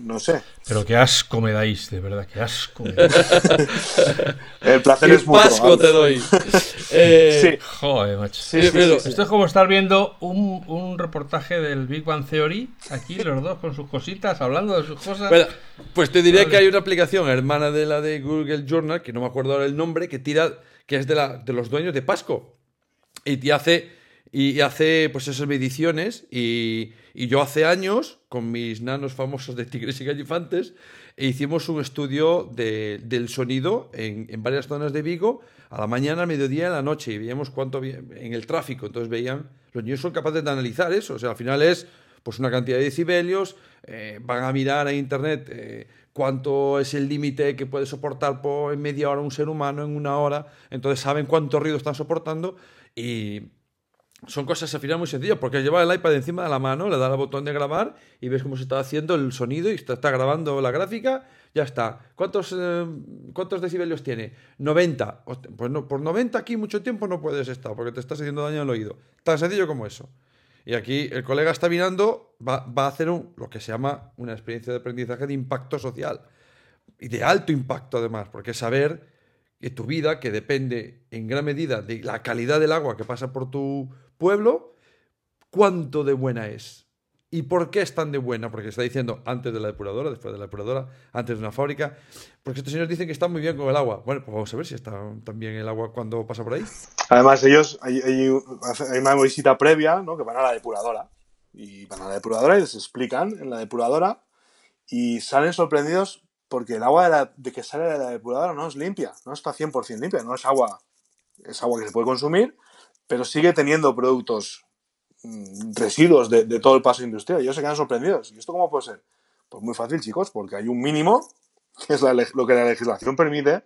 no sé, Pero qué asco me dais, de verdad, qué asco me dais. el placer ¡Qué es mutuo. pasco vamos. te doy! Eh, Sí, Joder, macho. sí, sí, pero- sí, sí. Esto es como estar viendo un, un reportaje del Big Bang Theory, aquí los dos con sus cositas, hablando de sus cosas. Bueno, pues te diré Vale. que hay una aplicación hermana de la de Google Journal, que no me acuerdo ahora el nombre, que tira, que es de, la, de los dueños de Pasco. Y te hace, y hace pues esas mediciones. Y, y yo hace años, con mis nanos famosos de Tigres y Gallifantes, hicimos un estudio de- del sonido en, en varias zonas de Vigo, a la mañana, al mediodía y a la noche, y veíamos cuánto había en el tráfico. Entonces veían, los niños son capaces de analizar eso. O sea, al final es pues una cantidad de decibelios, eh, van a mirar en internet eh, cuánto es el límite que puede soportar por, en media hora un ser humano, en una hora, entonces saben cuánto ruido están soportando y son cosas al final muy sencillas, porque lleva el iPad encima de la mano, le da al botón de grabar y ves cómo se está haciendo el sonido y está, grabando la gráfica, ya está. ¿Cuántos, eh, ¿Cuántos decibelios tiene? 90. Hostia, Pues no, por 90 aquí mucho tiempo no puedes estar, porque te estás haciendo daño el oído. Tan sencillo como eso. Y aquí el colega está mirando, va, va a hacer un- lo que se llama una experiencia de aprendizaje de impacto social. Y de alto impacto además, porque saber que tu vida, que depende en gran medida de la calidad del agua que pasa por tu pueblo, cuánto de buena es. ¿Y por qué es tan de buena? Porque está diciendo antes de la depuradora, después de la depuradora, antes de una fábrica. Porque estos señores dicen que está muy bien con el agua. Bueno, pues vamos a ver si está tan bien el agua cuando pasa por ahí. Además, ellos, hay, una visita previa, ¿no? Que van a la depuradora. Y van a la depuradora y les explican en la depuradora y salen sorprendidos porque el agua de, de que sale de la depuradora no es limpia, no está 100% limpia, no es agua, es agua que se puede consumir, pero sigue teniendo productos, mm, residuos de, todo el paso industrial. Ellos se quedan sorprendidos. ¿Y esto cómo puede ser? Pues muy fácil, chicos, porque hay un mínimo, que es lo que la legislación permite,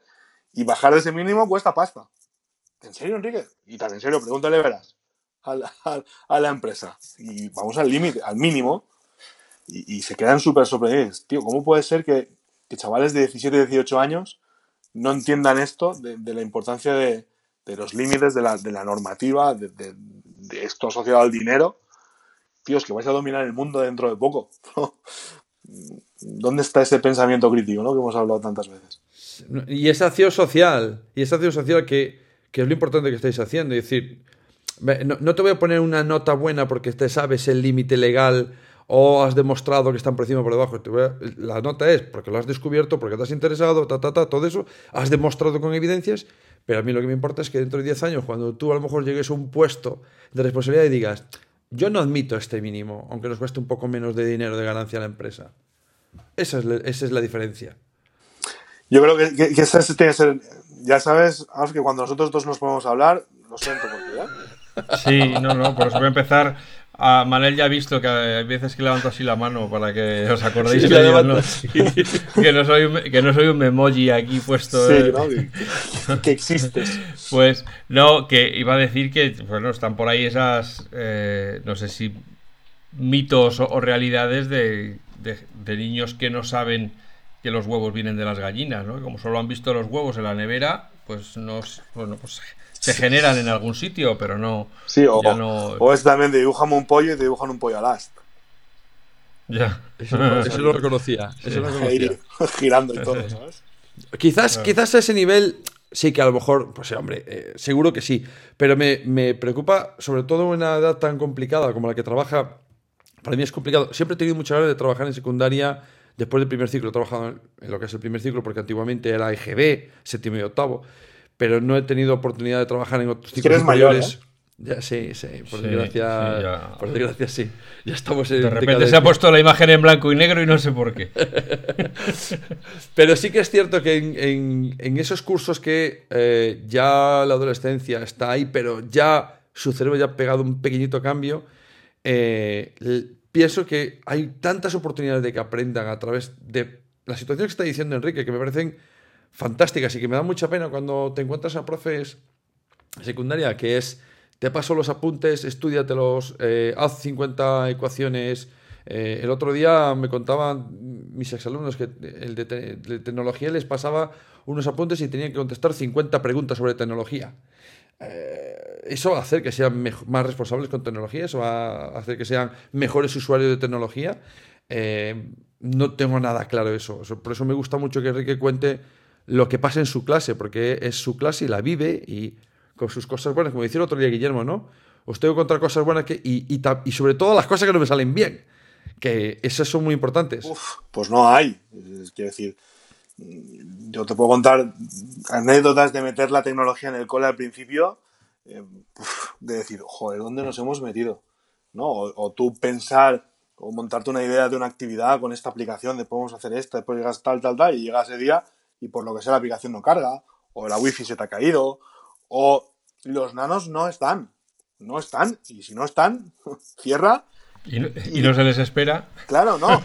y bajar de ese mínimo cuesta pasta. ¿En serio, Enrique? Y tan en serio, pregúntale, verás, a la, a- la empresa. Y vamos al límite, al mínimo, y, se quedan súper sorprendidos. Tío, ¿cómo puede ser que, que chavales de 17, 18 años no entiendan esto de la importancia de, de los límites de la, de la normativa, de, de- de esto asociado al dinero? Tíos, que vais a dominar el mundo dentro de poco. ¿Dónde está ese pensamiento crítico, no? Que hemos hablado tantas veces. Y esa acción social, y esa acción social que, que es lo importante que estáis haciendo. Es decir, no, no te voy a poner una nota buena porque te sabes el límite legal o has demostrado que están por encima o por debajo. Te la nota es porque lo has descubierto, porque te has interesado, ta, ta, ta, todo eso. Has demostrado con evidencias. Pero a mí lo que me importa es que dentro de 10 años, cuando tú a lo mejor llegues a un puesto de responsabilidad y digas, yo no admito este mínimo, aunque nos cueste un poco menos de dinero de ganancia a la empresa. Esa es la, esa es la diferencia. Yo creo que, que, que ese tiene que ser. Ya sabes, Alf, que cuando nosotros dos nos podemos hablar, lo siento por ti, ¿eh? Sí, no, no, por eso voy a empezar. A Manel ya ha visto que hay veces que levanto así la mano para que os acordéis Sí, que, yo no, que, no soy, un- que no soy un memoji aquí puesto. Sí, eh. ¿no? Que, existes. Pues no, que iba a decir que bueno, están por ahí esas, eh, no sé si mitos o, o realidades de, de- de niños que no saben que los huevos vienen de las gallinas, ¿no? Como solo han visto los huevos en la nevera, pues no, bueno, pues se generan en algún sitio, pero no, Sí, o, ya no, o es también de dibujame un pollo y te dibujan un pollo al ast. ya. Eso, eso lo reconocía. Eso lo reconocía. Girando y todo, ¿sabes? Quizás, quizás a ese nivel sí que a lo mejor, pues sí, hombre, eh, seguro que sí. Pero me, me preocupa, sobre todo en una edad tan complicada como la que trabaja. Para mí es complicado. Siempre he tenido mucha ganas de trabajar en secundaria después del primer ciclo. He trabajado en- en lo que es el primer ciclo porque antiguamente era EGB, séptimo y octavo. Pero no he tenido oportunidad de trabajar en otros que ciclos eres mayor, superiores. ¿eh? Ya, sí, sí, por Sí, desgracia. sí, ya. Por desgracia, sí. Ya estamos en De repente decadencia. se ha puesto la imagen en blanco y negro y no sé por qué. Pero sí que es cierto que en, en- en esos cursos que eh, ya la adolescencia está ahí, pero ya su cerebro ya ha pegado un pequeñito cambio, eh, pienso que hay tantas oportunidades de que aprendan a través de las situaciones que está diciendo Enrique, que me parecen fantásticas y que me da mucha pena cuando te encuentras a profes secundaria, que es, te paso los apuntes, estudiatelos, eh, haz 50 ecuaciones. Eh, el otro día me contaban mis exalumnos que el de, tecnología les pasaba unos apuntes y tenían que contestar 50 preguntas sobre tecnología. Eh, eso va a hacer que sean más responsables con tecnología, eso va a hacer que sean mejores usuarios de tecnología. no tengo nada claro eso. Por eso me gusta mucho que Enrique cuente lo que pasa en su clase, porque es su clase y la vive y con sus cosas buenas, como decía el otro día Guillermo, ¿no? Os tengo que contar cosas buenas que, y, y, sobre todo las cosas que no me salen bien, que esas son muy importantes. pues no hay. Quiero decir, yo te puedo contar anécdotas de meter la tecnología en el cole al principio, eh, de decir, joder, ¿dónde nos hemos metido? ¿No? O, tú pensar o montarte una idea de una actividad con esta aplicación, de podemos hacer esto, después llegas tal, tal, tal, y llega ese día y por lo que sea la aplicación no carga, o la wifi se te ha caído, o los nanos no están. No están. Y si no están, cierra. Y no, se les espera. Claro, no.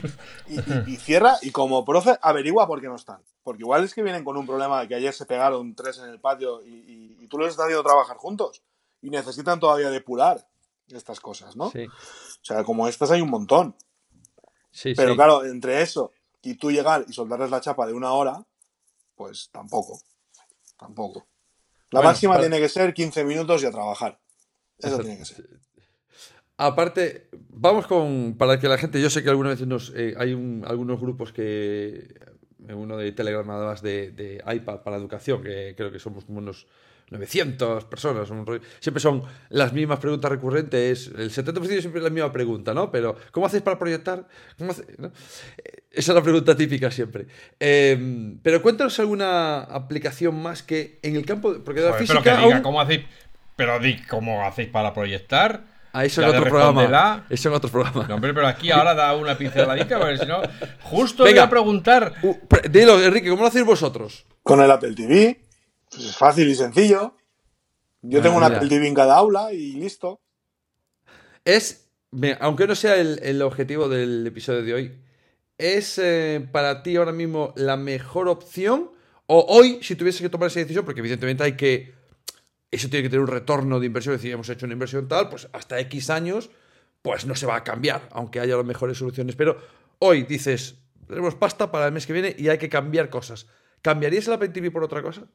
Y, cierra y como profe averigua por qué no están. Porque igual es que vienen con un problema de que ayer se pegaron tres en el patio y, tú les estás haciendo trabajar juntos. Y necesitan todavía depurar estas cosas, ¿no? Sí. O sea, como estas hay un montón. Sí, Pero claro, entre eso y tú llegar y soldarles la chapa de una hora, pues tampoco. Tampoco. La máxima tiene que ser 15 minutos y a trabajar. Eso, tiene que ser. Aparte, vamos con. Para que la gente. Yo sé que algunas veces nos, eh, hay algunos grupos que. Uno de Telegram, nada más de, de iPad para educación, que creo que somos como unos 900 personas. Siempre son las mismas preguntas recurrentes. El 70% siempre es la misma pregunta, ¿no? Pero, ¿cómo hacéis para proyectar? Eh, esa es la pregunta típica siempre. Em, pero cuéntanos alguna aplicación más que en el campo. Porque de la física. Pero que diga, ¿cómo hacéis? Pero di, ¿cómo hacéis para proyectar? Ah, eso en otro programa. Eso en otro programa. No, hombre, pero aquí ahora da una pinceladita, porque si no. Justo Venga, voy a preguntar. Uh, dilo, Enrique, ¿cómo lo hacéis vosotros? Con el Apple TV. Pues es fácil y sencillo. Yo tengo una Apple TV en cada aula y listo. Es, aunque no sea el, objetivo del episodio de hoy, ¿es eh, para ti ahora mismo la mejor opción? O hoy, si tuviese que tomar esa decisión, porque evidentemente hay que. Eso tiene que tener un retorno de inversión. Es decir, hemos hecho una inversión tal, pues hasta X años, pues no se va a cambiar, aunque haya las mejores soluciones. Pero hoy dices, tenemos pasta para el mes que viene y hay que cambiar cosas. ¿Cambiarías el Apple TV por otra cosa?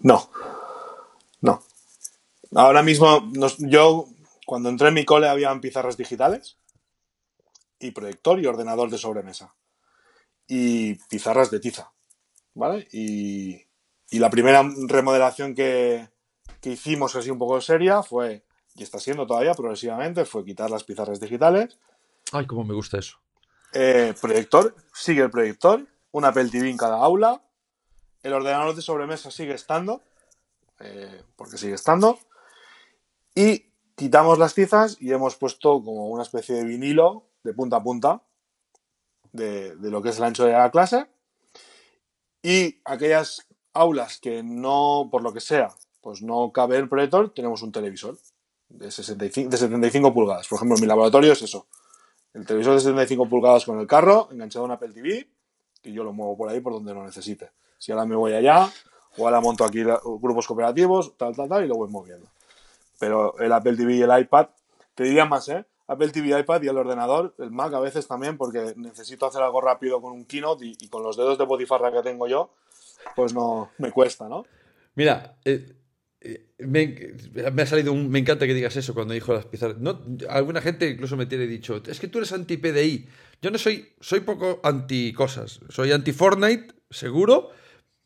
No, no. Ahora mismo, yo cuando entré en mi cole habían pizarras digitales y proyector y ordenador de sobremesa y pizarras de tiza, ¿vale? Y, la primera remodelación que, hicimos así un poco seria fue, y está siendo todavía progresivamente, fue quitar las pizarras digitales. Ay, cómo me gusta eso. Eh, proyector, sigue el proyector, una Apple TV en cada aula, el ordenador de sobremesa sigue estando, eh, porque sigue estando. Y quitamos las tizas y hemos puesto como una especie de vinilo de punta a punta de, lo que es el ancho de la clase. Y aquellas aulas que no, por lo que sea, pues no cabe el proyector, tenemos un televisor de, 65, de 75 pulgadas. Por ejemplo, en mi laboratorio es eso. El televisor de 75 pulgadas con el carro, enganchado a una Apple TV, y yo lo muevo por ahí por donde lo necesite. Si ahora me voy allá, o ahora monto aquí grupos cooperativos, tal, tal, tal, y lo voy moviendo. Pero el Apple TV y el iPad, te diría más, ¿eh? Apple TV, iPad y el ordenador, el Mac a veces también, porque necesito hacer algo rápido con un Keynote y, con los dedos de botifarra que tengo yo, pues no, me cuesta, ¿no? Mira, eh, eh, me, ha salido un. Me encanta que digas eso cuando dijo las pizarras. No, alguna gente incluso me tiene dicho: Es que tú eres anti-PDI. Yo no soy. Soy poco anti cosas. Soy anti-Fortnite, seguro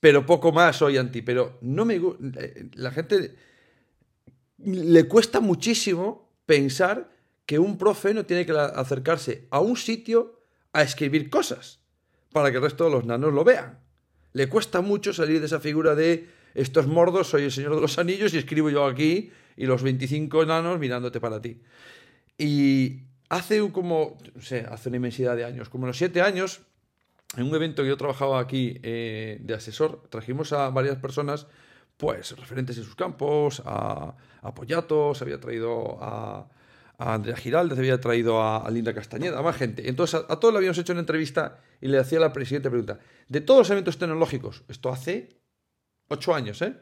pero poco más soy anti. Pero no me eh, la gente le cuesta muchísimo pensar que un profe no tiene que acercarse a un sitio a escribir cosas para que el resto de los nanos lo vean. Le cuesta mucho salir de esa figura de estos mordos, soy el señor de los anillos y escribo yo aquí y los 25 nanos mirándote para ti. Y hace como, no sé, hace una inmensidad de años, como unos 7 años, en un evento que yo trabajaba aquí eh, de asesor, trajimos a varias personas, pues referentes en sus campos, a, a Pollatos, había traído a, a Andrea Giraldez, había traído a, Linda Castañeda, más gente. Entonces a, todos le habíamos hecho una entrevista y le hacía la siguiente pregunta. De todos los elementos tecnológicos, esto hace ocho años, ¿eh?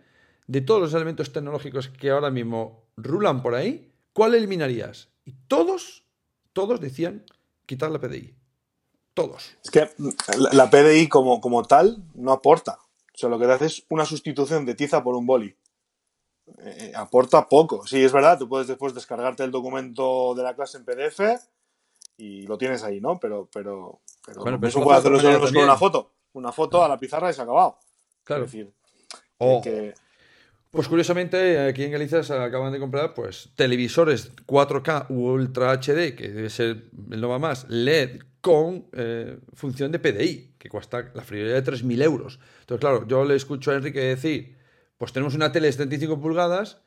De todos los elementos tecnológicos que ahora mismo rulan por ahí, ¿cuál eliminarías? Y todos, todos decían quitar la PDI. Todos. Es que la PDI como, como tal no aporta. O sea, lo que hace es una sustitución de tiza por un boli. Eh, aporta poco. Sí, es verdad, tú puedes después descargarte el documento de la clase en PDF y lo tienes ahí, ¿no? Pero, pero, pero, bueno, eso puede hacerlo con una foto. Una foto a la pizarra y se ha acabado. Claro. Es decir, que, Pues curiosamente, aquí en Galicia se acaban de comprar pues televisores 4K Ultra HD, que debe ser el Nova Más, LED con eh, función de PDI, que cuesta la friolera de 3.000 euros. Entonces, claro, yo le escucho a Enrique decir pues tenemos una tele de 75 pulgadas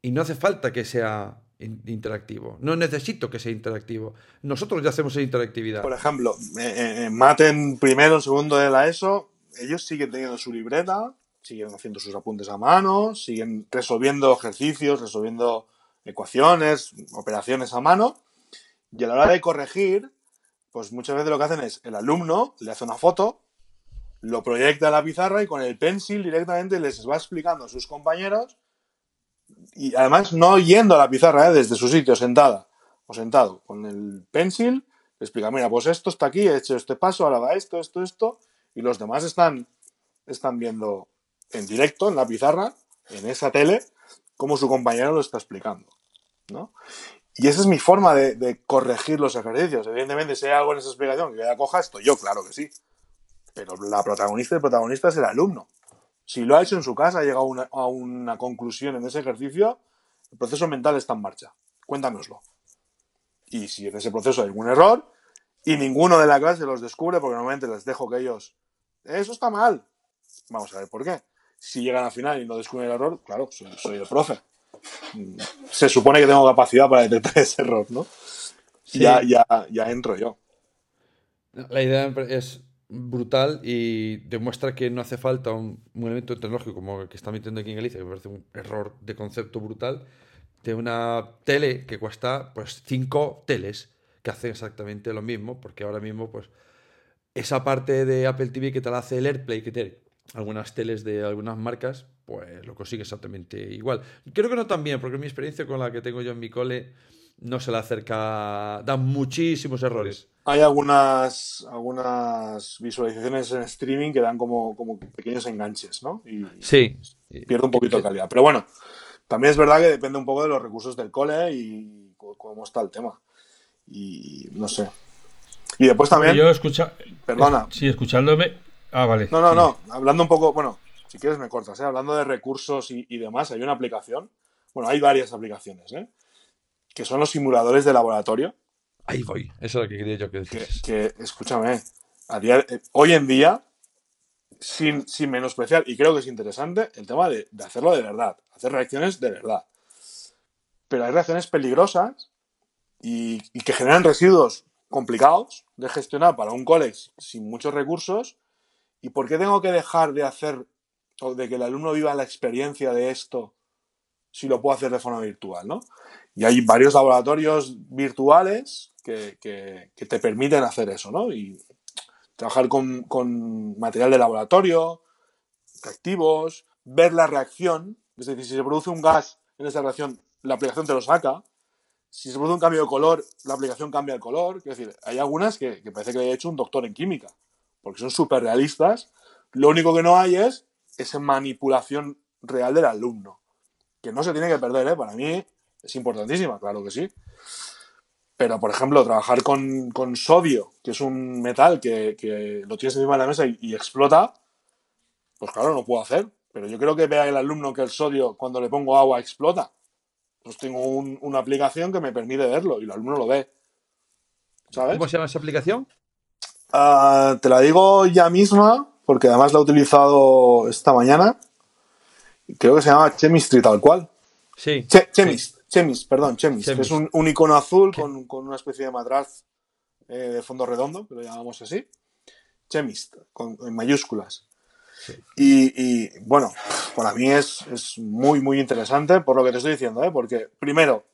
y no hace falta que sea interactivo. No necesito que sea interactivo. Nosotros ya hacemos interactividad. Por ejemplo, eh, Maten primero, segundo de la ESO, ellos siguen teniendo su libreta, siguen haciendo sus apuntes a mano, siguen resolviendo ejercicios, resolviendo ecuaciones, operaciones a mano, y a la hora de corregir, pues muchas veces lo que hacen es el alumno le hace una foto, lo proyecta a la pizarra y con el pencil directamente les va explicando a sus compañeros y además no yendo a la pizarra ¿eh? desde su sitio sentada o sentado con el pencil le explica mira pues esto está aquí he hecho este paso ahora va esto esto esto y los demás están están viendo en directo en la pizarra en esa tele cómo su compañero lo está explicando ¿no? Y esa es mi forma de, corregir los ejercicios evidentemente si hay algo en esa explicación que ya coja esto yo claro que sí pero la protagonista el protagonista es el alumno. Si lo ha hecho en su casa, ha llegado a una conclusión en ese ejercicio, el proceso mental está en marcha. Cuéntanoslo. Y si en ese proceso hay algún error, y ninguno de la clase los descubre, porque normalmente les dejo que ellos, eso está mal. Vamos a ver por qué. Si llegan al final y no descubren el error, claro, soy, el profe. Se supone que tengo capacidad para detectar ese error, ¿no? Ya, ya, ya entro yo. La idea es brutal y demuestra que no hace falta un, elemento tecnológico como el que está metiendo aquí en Galicia, que me parece un error de concepto brutal, de una tele que cuesta pues cinco teles que hacen exactamente lo mismo, porque ahora mismo pues esa parte de Apple TV que te la hace el AirPlay, que tiene algunas teles de algunas marcas, pues lo consigue exactamente igual. Creo que no tan bien, porque mi experiencia con la que tengo yo en mi cole no se le acerca, da muchísimos errores. Hay algunas, algunas visualizaciones en streaming que dan como, como pequeños enganches, ¿no? Y sí. Pierde un poquito de calidad. Pero bueno, también es verdad que depende un poco de los recursos del cole y cómo está el tema. Y no sé. Y después también. Yo escucha. Perdona. Sí, escuchándome. Ah, vale. No, no, no. Hablando un poco. Bueno, si quieres me cortas, ¿eh? Hablando de recursos y, y demás, hay una aplicación. Bueno, hay varias aplicaciones, ¿eh? Que son los simuladores de laboratorio Ahí voy, eso es lo que quería yo que. Que, escúchame, a día, eh, hoy en día, sin, sin, menospreciar, y creo que es interesante, el tema de, hacerlo de verdad, hacer reacciones de verdad. Pero hay reacciones peligrosas y, que generan residuos complicados de gestionar para un college sin muchos recursos. ¿Y por qué tengo que dejar de hacer o de que el alumno viva la experiencia de esto si lo puedo hacer de forma virtual, ¿no? Y hay varios laboratorios virtuales que, te permiten hacer eso, ¿no? Y trabajar con, material de laboratorio, reactivos, ver la reacción, es decir, si se produce un gas en esa reacción, la aplicación te lo saca. Si se produce un cambio de color, la aplicación cambia el color. Es decir, hay algunas que, parece que haya hecho un doctor en química, porque son súper realistas. Lo único que no hay es esa manipulación real del alumno, que no se tiene que perder, ¿eh? Para mí es importantísima, claro que sí. Pero, por ejemplo, trabajar con, sodio, que es un metal que, lo tienes encima de la mesa y, explota, pues claro, no puedo hacer. Pero yo creo que vea el alumno que el sodio, cuando le pongo agua, explota. Pues tengo una aplicación que me permite verlo y el alumno lo ve. ¿Sabes? ¿Cómo se llama esa aplicación? Ah, te la digo ya misma, porque además la he utilizado esta mañana. Creo que se llama Chemistry tal cual. Sí. Chemist. Chemist, perdón, Chemist, es un, icono azul con, una especie de matraz eh, de fondo redondo, que lo llamamos así. Chemist, con, en mayúsculas. Y, bueno, para mí es, muy, muy interesante por lo que te estoy diciendo, ¿eh? porque primero,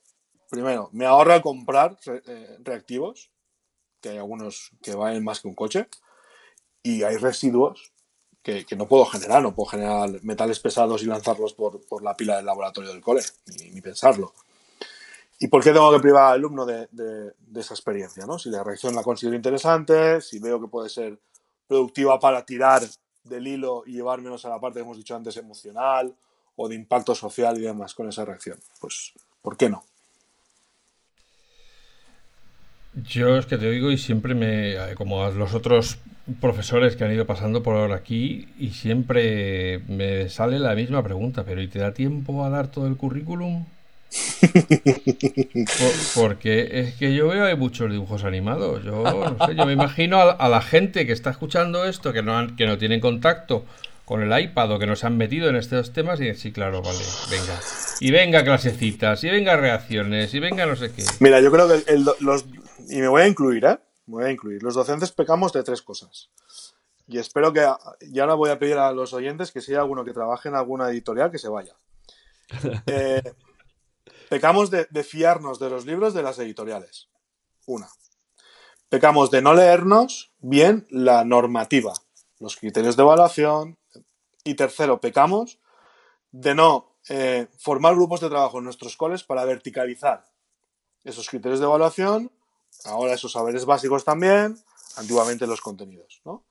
primero, me ahorra comprar eh, reactivos, que hay algunos que valen más que un coche, y hay residuos que, no puedo generar, no puedo generar metales pesados y lanzarlos por, la pila del laboratorio del cole, ni, pensarlo. ¿Y por qué tengo que privar al alumno de, esa experiencia? ¿no? Si la reacción la considero interesante, si veo que puede ser productiva para tirar del hilo y llevármelos a la parte que hemos dicho antes emocional o de impacto social y demás con esa reacción. Pues, ¿por qué no? Yo es que te digo y siempre me, como a los otros profesores que han ido pasando por aquí, y siempre me sale la misma pregunta, pero ¿y te da tiempo a dar todo el currículum? porque es que yo veo hay muchos dibujos animados. Yo no sé, yo me imagino a, la gente que está escuchando esto, que no, que no tienen contacto con el iPad o que nos han metido en estos temas y sí, claro, vale, venga. Y venga clasecitas, y venga reacciones, y venga no sé qué. Mira, yo creo que los, y me voy a incluir, ¿eh? Me voy a incluir. Los docentes pecamos de tres cosas. Y espero que, y ahora voy a pedir a los oyentes que si hay alguno que trabaje en alguna editorial, que se vaya. Eh, pecamos de, fiarnos de los libros de las editoriales. Una. Pecamos de no leernos bien la normativa, los criterios de evaluación. Y tercero, pecamos de no eh, formar grupos de trabajo en nuestros coles para verticalizar esos criterios de evaluación Ahora esos saberes básicos también, antiguamente los contenidos, ¿no?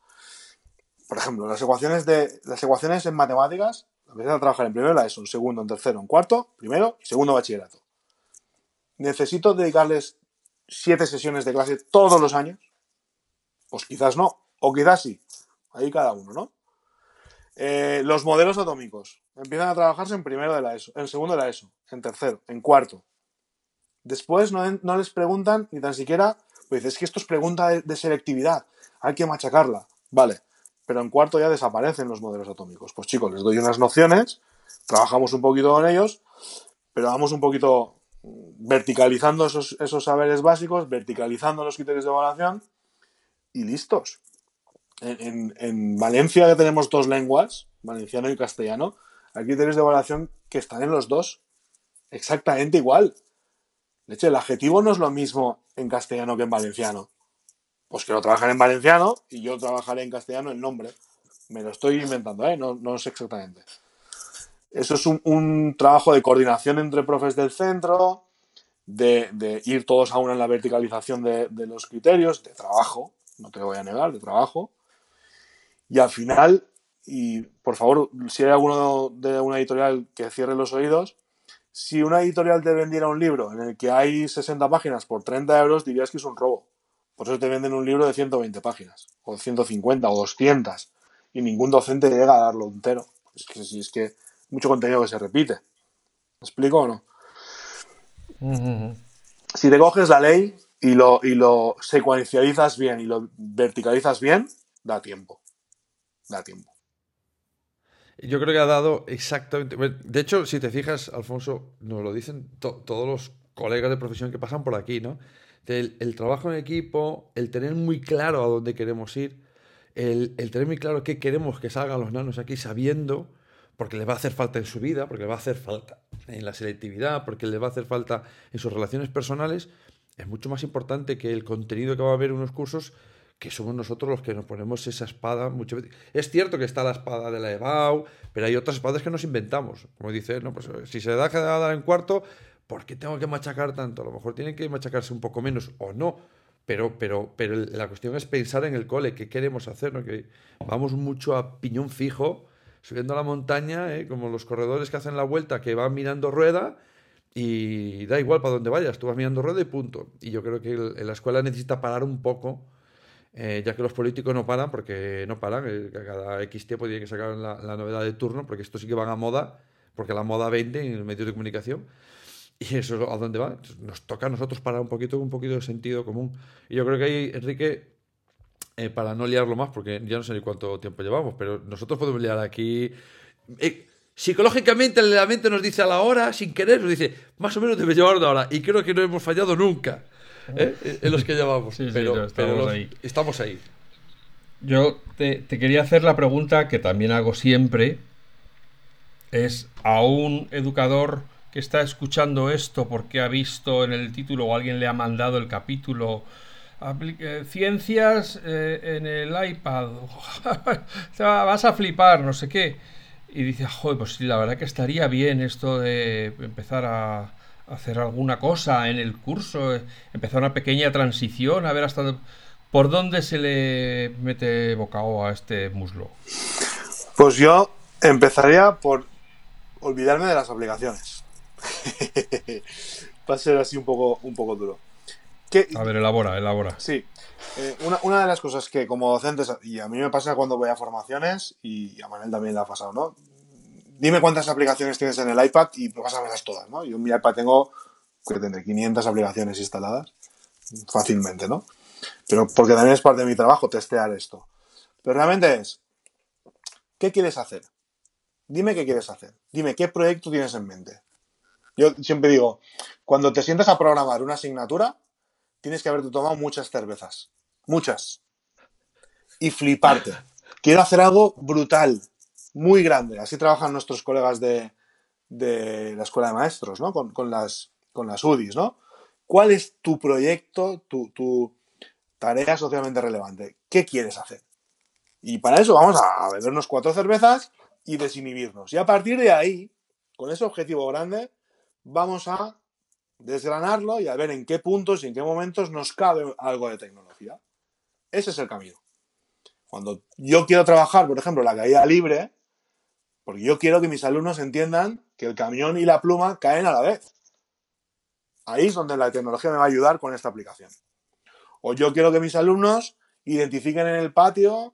Por ejemplo, las ecuaciones, de, las ecuaciones en matemáticas, empiezan a trabajar en primero la ESO, en segundo, en tercero, en cuarto, primero y segundo bachillerato. ¿Necesito dedicarles siete sesiones de clase todos los años? Pues quizás no, o quizás sí. Ahí cada uno, ¿no? Eh, los modelos atómicos empiezan a trabajarse en primero de la ESO, en segundo de la ESO, en tercero, en cuarto, Después no, les preguntan ni tan siquiera, pues es que esto es pregunta de, selectividad, hay que machacarla. Vale, pero en cuarto ya desaparecen los modelos atómicos. Pues chicos, les doy unas nociones, trabajamos un poquito con ellos, pero vamos un poquito verticalizando esos, saberes básicos, verticalizando los criterios de evaluación y listos. En, en, Valencia que tenemos dos lenguas, valenciano y castellano, hay criterios de evaluación que están en los dos exactamente igual. De hecho, el adjetivo no es lo mismo en castellano que en valenciano. Pues que lo trabajan en valenciano y yo trabajaré en castellano el nombre. Me lo estoy inventando, ¿eh? no, sé exactamente. Eso es un, trabajo de coordinación entre profes del centro, de, ir todos a una en la verticalización de, de, los criterios, de trabajo, no te voy a negar, de trabajo. Y al final, y por favor, si hay alguno de una editorial que cierre los oídos, si una editorial te vendiera un libro en el que hay 60 páginas por 30 euros, dirías que es un robo. Por eso te venden un libro de 120 páginas, o 150, o 200, y ningún docente llega a darlo entero. Es que si es que mucho contenido que se repite. ¿Me explico o no? Si te coges la ley y lo, y lo secuencializas bien y lo verticalizas bien, da tiempo. Da tiempo. Yo creo que ha dado exactamente. De hecho, si te fijas, Alfonso, nos lo dicen todos los colegas de profesión que pasan por aquí, ¿no? El, trabajo en equipo, el tener muy claro a dónde queremos ir, el, tener muy claro qué queremos que salgan los nanos aquí sabiendo, porque les va a hacer falta en su vida, porque les va a hacer falta en la selectividad, porque les va a hacer falta en sus relaciones personales, es mucho más importante que el contenido que va a haber en unos cursos que somos nosotros los que nos ponemos esa espada muchas veces. Es cierto que está la espada de la EBAU, pero hay otras espadas que nos inventamos. Como dice, no, pues si se da que dar en cuarto, ¿por qué tengo que machacar tanto? A lo mejor tiene que machacarse un poco menos o no. Pero, pero, pero la cuestión es pensar en el cole, qué queremos hacer, ¿no? Que vamos mucho a piñón fijo, subiendo a la montaña, ¿eh? como los corredores que hacen la vuelta, que van mirando rueda y da igual para dónde vayas, tú vas mirando rueda y punto. Y yo creo que la escuela necesita parar un poco eh, ya que los políticos no paran, porque no paran, eh, cada X tiempo tienen que sacar la, novedad de turno, porque esto sí que van a moda, porque la moda vende en el medio de comunicación. Y eso es a dónde va. nos toca a nosotros parar un poquito un poquito de sentido común. Y yo creo que ahí, Enrique, eh, para no liarlo más, porque ya no sé ni cuánto tiempo llevamos, pero nosotros podemos liar aquí. psicológicamente la mente nos dice a la hora, sin querer, nos dice, más o menos debe llevar una hora. Y creo que no hemos fallado nunca. ¿Eh? en los que llevamos. pero, estamos, ahí. estamos ahí. Yo te, quería hacer la pregunta que también hago siempre. Es a un educador que está escuchando esto porque ha visto en el título o alguien le ha mandado el capítulo eh, ciencias eh, en el iPad, vas a flipar, no sé qué. Y dice, joder, pues sí, la verdad que estaría bien esto de empezar a hacer alguna cosa en el curso, eh, empezar una pequeña transición, a ver hasta por dónde se le mete bocao a este muslo. Pues yo empezaría por olvidarme de las aplicaciones. Va a ser así un poco, un poco duro. A ver, elabora, elabora. Sí. Eh, una, de las cosas que como docentes, y a mí me pasa cuando voy a formaciones, y a Manel también le ha pasado, ¿no? Dime cuántas aplicaciones tienes en el iPad y pásamelas todas, ¿no? Yo en mi iPad tengo, que tendré 500 aplicaciones instaladas fácilmente, ¿no? Pero porque también es parte de mi trabajo testear esto. Pero realmente es, ¿qué quieres hacer? Dime qué quieres hacer. Dime qué proyecto tienes en mente. Yo siempre digo, cuando te sientes a programar una asignatura, tienes que haberte tomado muchas cervezas. Muchas. Y fliparte. Quiero hacer algo brutal, muy grande. Así trabajan nuestros colegas de, la escuela de maestros, ¿no? Con, las, con las UDIs, ¿no? ¿Cuál es tu proyecto, tu, tu tarea socialmente relevante? ¿Qué quieres hacer? Y para eso vamos a bebernos cuatro cervezas y desinhibirnos. Y a partir de ahí, con ese objetivo grande, vamos a desgranarlo y a ver en qué puntos y en qué momentos nos cabe algo de tecnología. Ese es el camino. Cuando yo quiero trabajar, por ejemplo, la caída libre, porque yo quiero que mis alumnos entiendan que el camión y la pluma caen a la vez. Ahí es donde la tecnología me va a ayudar con esta aplicación. O yo quiero que mis alumnos identifiquen en el patio,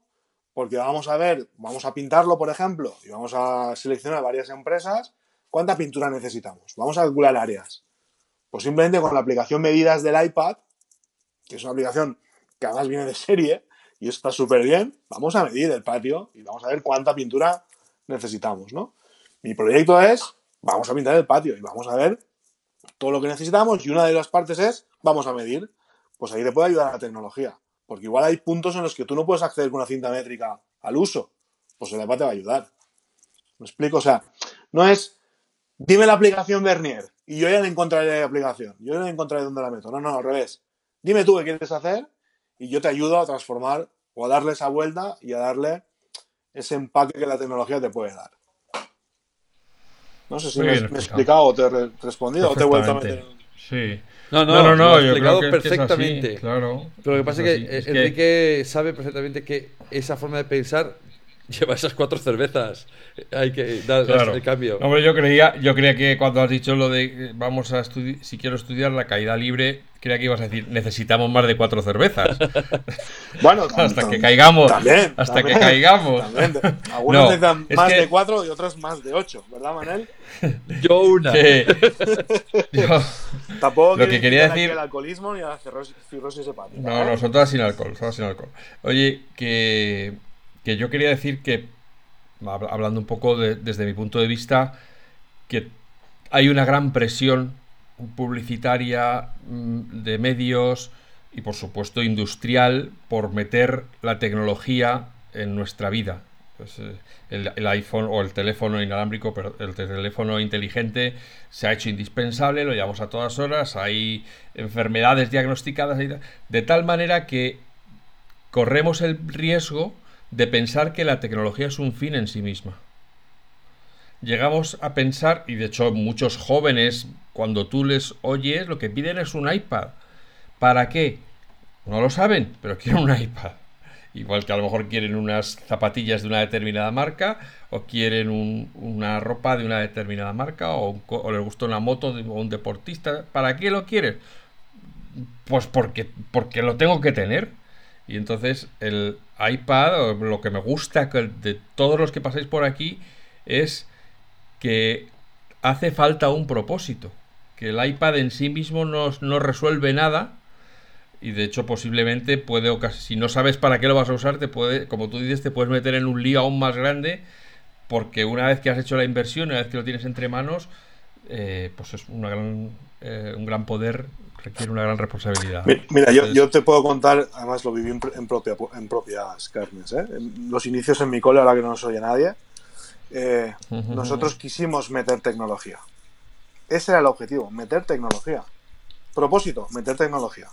porque vamos a ver, vamos a pintarlo, por ejemplo, y vamos a seleccionar varias empresas, cuánta pintura necesitamos. Vamos a calcular áreas. Pues simplemente con la aplicación Medidas del iPad, que es una aplicación que además viene de serie y está súper bien, vamos a medir el patio y vamos a ver cuánta pintura necesitamos, ¿no? Mi proyecto es, vamos a pintar el patio y vamos a ver todo lo que necesitamos y una de las partes es, vamos a medir. Pues ahí te puede ayudar la tecnología. Porque igual hay puntos en los que tú no puedes acceder con una cinta métrica al uso. Pues el iPad te va a ayudar. ¿Me explico? O sea, no es, dime la aplicación Bernier y yo ya le encontraré la aplicación. Yo ya le encontraré dónde la meto. No, no, al revés. Dime tú qué quieres hacer y yo te ayudo a transformar o a darle esa vuelta y a darle ese empaque que la tecnología te puede dar. No sé si me, he explicado o te he respondido o te he vuelto a meter. Sí. No, no, no, no, yo explicado perfectamente. claro. Pero lo que pasa es, que Enrique sabe perfectamente que esa forma de pensar lleva esas cuatro cervezas. Hay que dar el cambio. No, yo creía, yo creía que cuando has dicho lo de vamos a estudiar, si quiero estudiar la caída libre, creía que ibas a decir necesitamos más de cuatro cervezas. bueno, hasta que caigamos. hasta que caigamos. Algunos necesitan más de cuatro y otros más de ocho, ¿verdad, Manel? yo una. Tampoco lo que quería decir. el alcoholismo ni la cirrosis hepática. No, no, son todas sin alcohol, son sin alcohol. Oye, que que yo quería decir que, hablando un poco desde mi punto de vista, que hay una gran presión publicitaria mm, de medios y por supuesto industrial por meter la tecnología en nuestra vida. Pues, eh, el, iPhone o el teléfono inalámbrico, pero el teléfono inteligente se ha hecho indispensable, lo llevamos a todas horas, hay enfermedades diagnosticadas, de tal manera que corremos el riesgo de pensar que la tecnología es un fin en sí misma. Llegamos a pensar, y de hecho muchos jóvenes, cuando tú les oyes, lo que piden es un iPad. ¿Para qué? No lo saben, pero quieren un iPad. Igual que a lo mejor quieren unas zapatillas de una determinada marca, o quieren una ropa de una determinada marca, o, les gusta una moto de un deportista. ¿Para qué lo quieren? Pues porque, porque lo tengo que tener. Y entonces el iPad, lo que me gusta de todos los que pasáis por aquí, es que hace falta un propósito. Que el iPad en sí mismo no, no resuelve nada. Y de hecho, posiblemente puede, si no sabes para qué lo vas a usar, te puede, como tú dices, te puedes meter en un lío aún más grande. Porque una vez que has hecho la inversión, una vez que lo tienes entre manos, eh, pues es una gran, eh, un gran poder requiere una gran responsabilidad. Mira, yo, yo, te puedo contar, además lo viví en, propia, en propias carnes, ¿eh? los inicios en mi cole, ahora que no nos oye nadie, eh, nosotros quisimos meter tecnología. Ese era el objetivo, meter tecnología. Propósito, meter tecnología.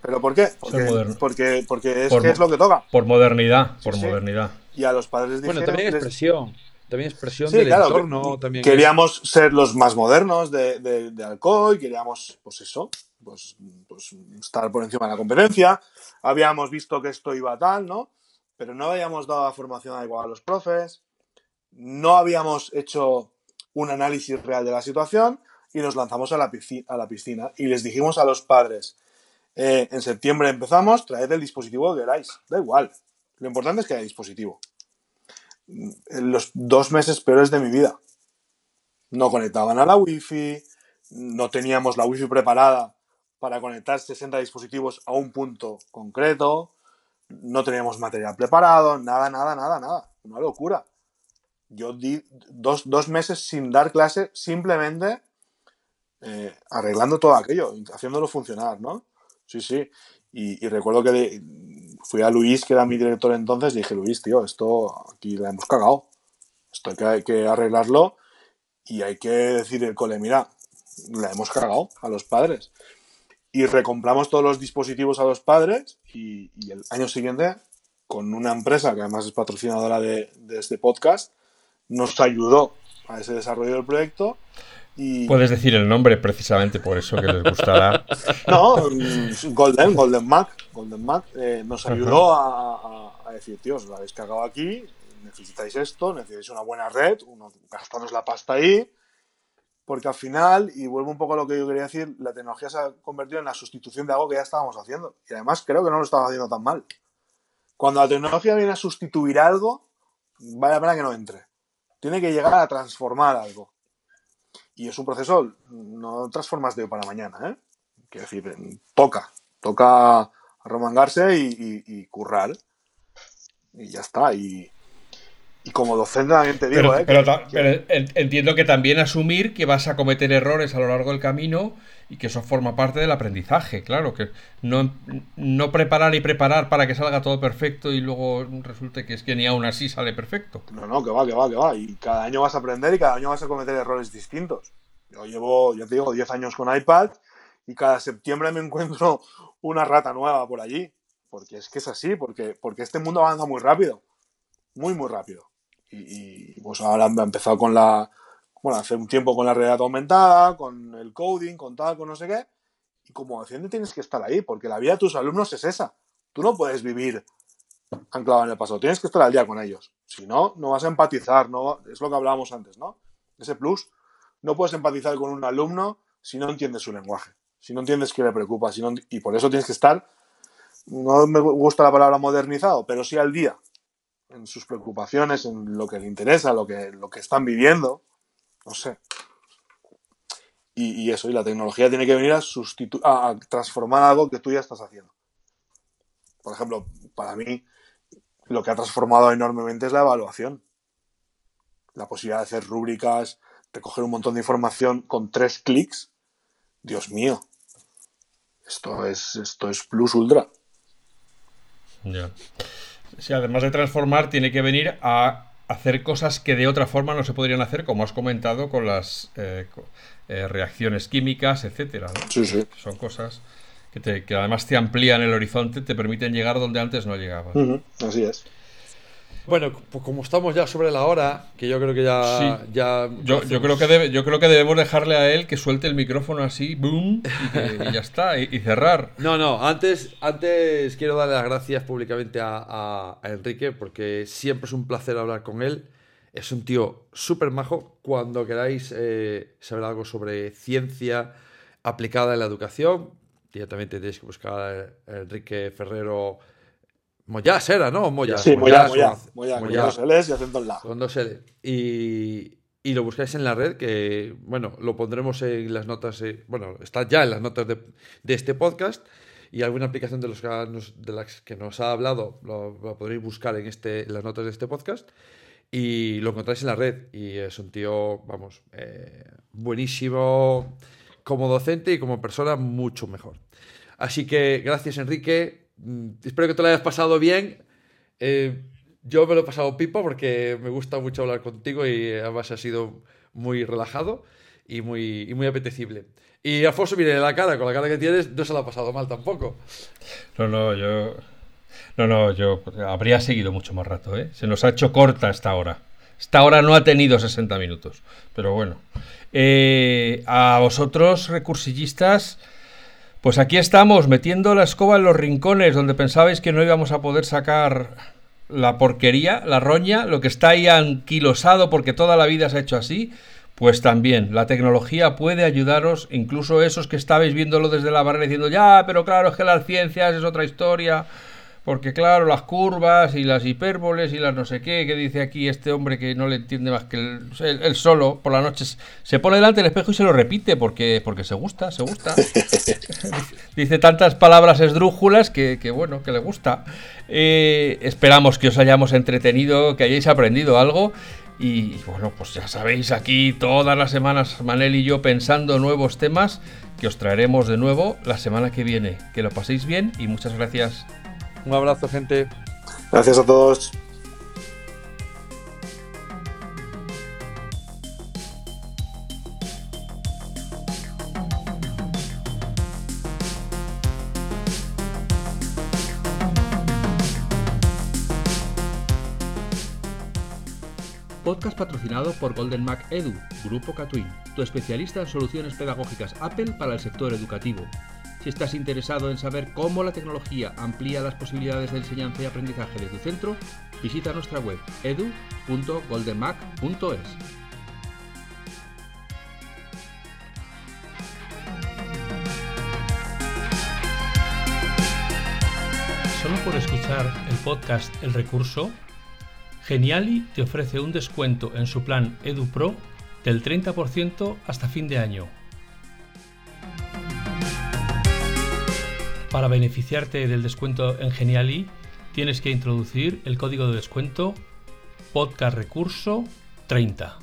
¿Pero por qué? Porque, porque, porque es, que es lo que toca. Por modernidad, por modernidad. Y a los padres dijeron... Bueno, también expresión. También expresión del entorno. También queríamos ser los más modernos de, de, de Alcoy, queríamos, pues eso, pues, pues estar por encima de la competencia. Habíamos visto que esto iba tal, ¿no? Pero no habíamos dado la formación adecuada a los profes, no habíamos hecho un análisis real de la situación y nos lanzamos a la piscina, a la piscina y les dijimos a los padres, eh, en septiembre empezamos, traed el dispositivo que queráis, da igual, lo importante es que haya dispositivo. En los dos meses peores de mi vida. No conectaban a la wifi, no teníamos la wifi preparada para conectar 60 dispositivos a un punto concreto, no teníamos material preparado, nada, nada, nada, nada. Una locura. Yo di dos, meses sin dar clase simplemente eh, arreglando todo aquello, haciéndolo funcionar, ¿no? Sí, sí. Y, recuerdo que fui a Luis, que era mi director entonces, y dije, Luis, tío, esto aquí la hemos cagado. Esto hay que, hay que arreglarlo y hay que decir el cole, mira, la hemos cagado a los padres y recompramos todos los dispositivos a los padres y, el año siguiente, con una empresa que además es patrocinadora de, este podcast, nos ayudó a ese desarrollo del proyecto. Y... Puedes decir el nombre precisamente por eso que les gustará. no, Golden, Golden Mac, Golden Mac eh, nos ayudó a, decir, tío, os lo habéis cagado aquí, necesitáis esto, necesitáis una buena red, uno, la pasta ahí, porque al final, y vuelvo un poco a lo que yo quería decir, la tecnología se ha convertido en la sustitución de algo que ya estábamos haciendo. Y además creo que no lo estamos haciendo tan mal. Cuando la tecnología viene a sustituir algo, vale la pena que no entre. Tiene que llegar a transformar algo. Y es un proceso, no transformas de hoy para mañana, ¿eh? Quiero decir, toca, toca arromangarse y, y currar. Y ya está. Y, y como docente también te digo, pero, ¿eh? Pero, entiendo que también asumir que vas a cometer errores a lo largo del camino y que eso forma parte del aprendizaje, claro, que no, no preparar y preparar para que salga todo perfecto y luego resulte que es que ni aún así sale perfecto. No, no, que va, que va, que va. Y cada año vas a aprender y cada año vas a cometer errores distintos. Yo llevo, yo te digo, 10 años con iPad y cada septiembre me encuentro una rata nueva por allí. Porque es que es así, porque, porque este mundo avanza muy rápido. Muy, muy rápido y, pues ahora ha empezado con la, bueno, hace un tiempo con la realidad aumentada, con el coding, con tal, con no sé qué. Y como docente tienes que estar ahí, porque la vida de tus alumnos es esa. Tú no puedes vivir anclado en el pasado, tienes que estar al día con ellos. Si no, no vas a empatizar, no, es lo que hablábamos antes, ¿no? Ese plus, no puedes empatizar con un alumno si no entiendes su lenguaje, si no entiendes qué le preocupa, si y por eso tienes que estar, no me gusta la palabra modernizado, pero sí al día en sus preocupaciones, en lo que le interesa, lo que, lo que están viviendo. No sé. Y, eso, y la tecnología tiene que venir a, a, transformar algo que tú ya estás haciendo. Por ejemplo, para mí, lo que ha transformado enormemente es la evaluación. La posibilidad de hacer rúbricas, recoger un montón de información con tres clics. Dios mío. Esto es, esto es plus ultra. Ya. Sí, además de transformar, tiene que venir a hacer cosas que de otra forma no se podrían hacer, como has comentado, con las eh, eh, reacciones químicas, etcétera. Sí, sí. Son cosas que, además te amplían el horizonte, te permiten llegar donde antes no llegabas. Así es. Bueno, pues como estamos ya sobre la hora, que yo creo que ya. ya yo, yo, creo que yo creo que debemos dejarle a él que suelte el micrófono así, boom, y, ya está, y, cerrar. No, no, antes, antes quiero darle las gracias públicamente a, Enrique, porque siempre es un placer hablar con él. Es un tío súper majo. Cuando queráis eh, saber algo sobre ciencia aplicada en la educación, directamente tenéis que buscar a Enrique Ferrero Moyas era, ¿no? Moyas. Sí, Moyas, Moyas, con dos L's y acento en la. Con dos L. Y, y, lo buscáis en la red, que, bueno, lo pondremos en las notas, eh, bueno, está ya en las notas de, de, este podcast. Y alguna aplicación de, los que nos, de las que nos ha hablado lo, podréis buscar en, este, en las notas de este podcast. Y lo encontráis en la red. Y es un tío, vamos, eh, buenísimo como docente y como persona, mucho mejor. Así que gracias, Enrique. Mm, espero que te lo hayas pasado bien. Eh, yo me lo he pasado pipa porque me gusta mucho hablar contigo y además ha sido muy relajado. y muy, y muy apetecible. Y Alfonso, mire la cara, con la cara que tienes, no se la ha pasado mal tampoco. No, no, yo. No, no, yo habría seguido mucho más rato, ¿eh? Se nos ha hecho corta esta hora. Esta hora no ha tenido 60 minutos. Pero bueno. Eh, a vosotros, recursillistas, pues aquí estamos, metiendo la escoba en los rincones donde pensabais que no íbamos a poder sacar la porquería, la roña, lo que está ahí anquilosado porque toda la vida se ha hecho así. Pues también, la tecnología puede ayudaros, incluso esos que estabais viéndolo desde la barrera diciendo, ya, pero claro, es que las ciencias es otra historia, porque claro, las curvas y las hipérboles y las no sé qué, que dice aquí este hombre que no le entiende más que él, solo, por la noche se pone delante del espejo y se lo repite, porque, porque se gusta, se gusta. dice tantas palabras esdrújulas que, que bueno, que le gusta. Eh, esperamos que os hayamos entretenido, que hayáis aprendido algo y bueno, pues ya sabéis, aquí todas las semanas Manel y yo pensando nuevos temas que os traeremos de nuevo la semana que viene. Que lo paséis bien y muchas gracias. Un abrazo, gente. Gracias a todos. Podcast patrocinado por Golden Mac Edu, Grupo Catwin, tu especialista en soluciones pedagógicas Apple para el sector educativo. Si estás interesado en saber cómo la tecnología amplía las posibilidades de enseñanza y aprendizaje de tu centro, visita nuestra web edu.goldenmac.es. Solo por escuchar el podcast El Recurso Geniali te ofrece un descuento en su plan EduPro del 30% hasta fin de año. Para beneficiarte del descuento en Geniali, tienes que introducir el código de descuento podcast recurso 30.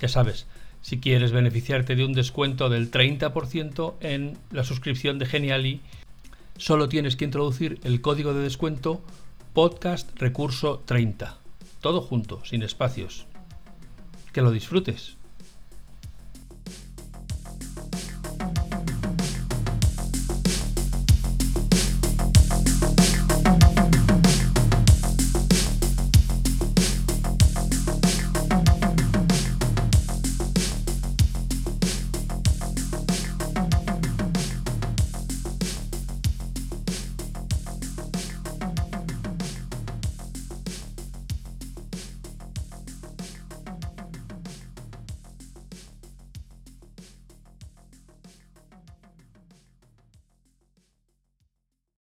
Ya sabes, si quieres beneficiarte de un descuento del 30% en la suscripción de Geniali, solo tienes que introducir el código de descuento Podcast Recurso 30. Todo junto, sin espacios. Que lo disfrutes.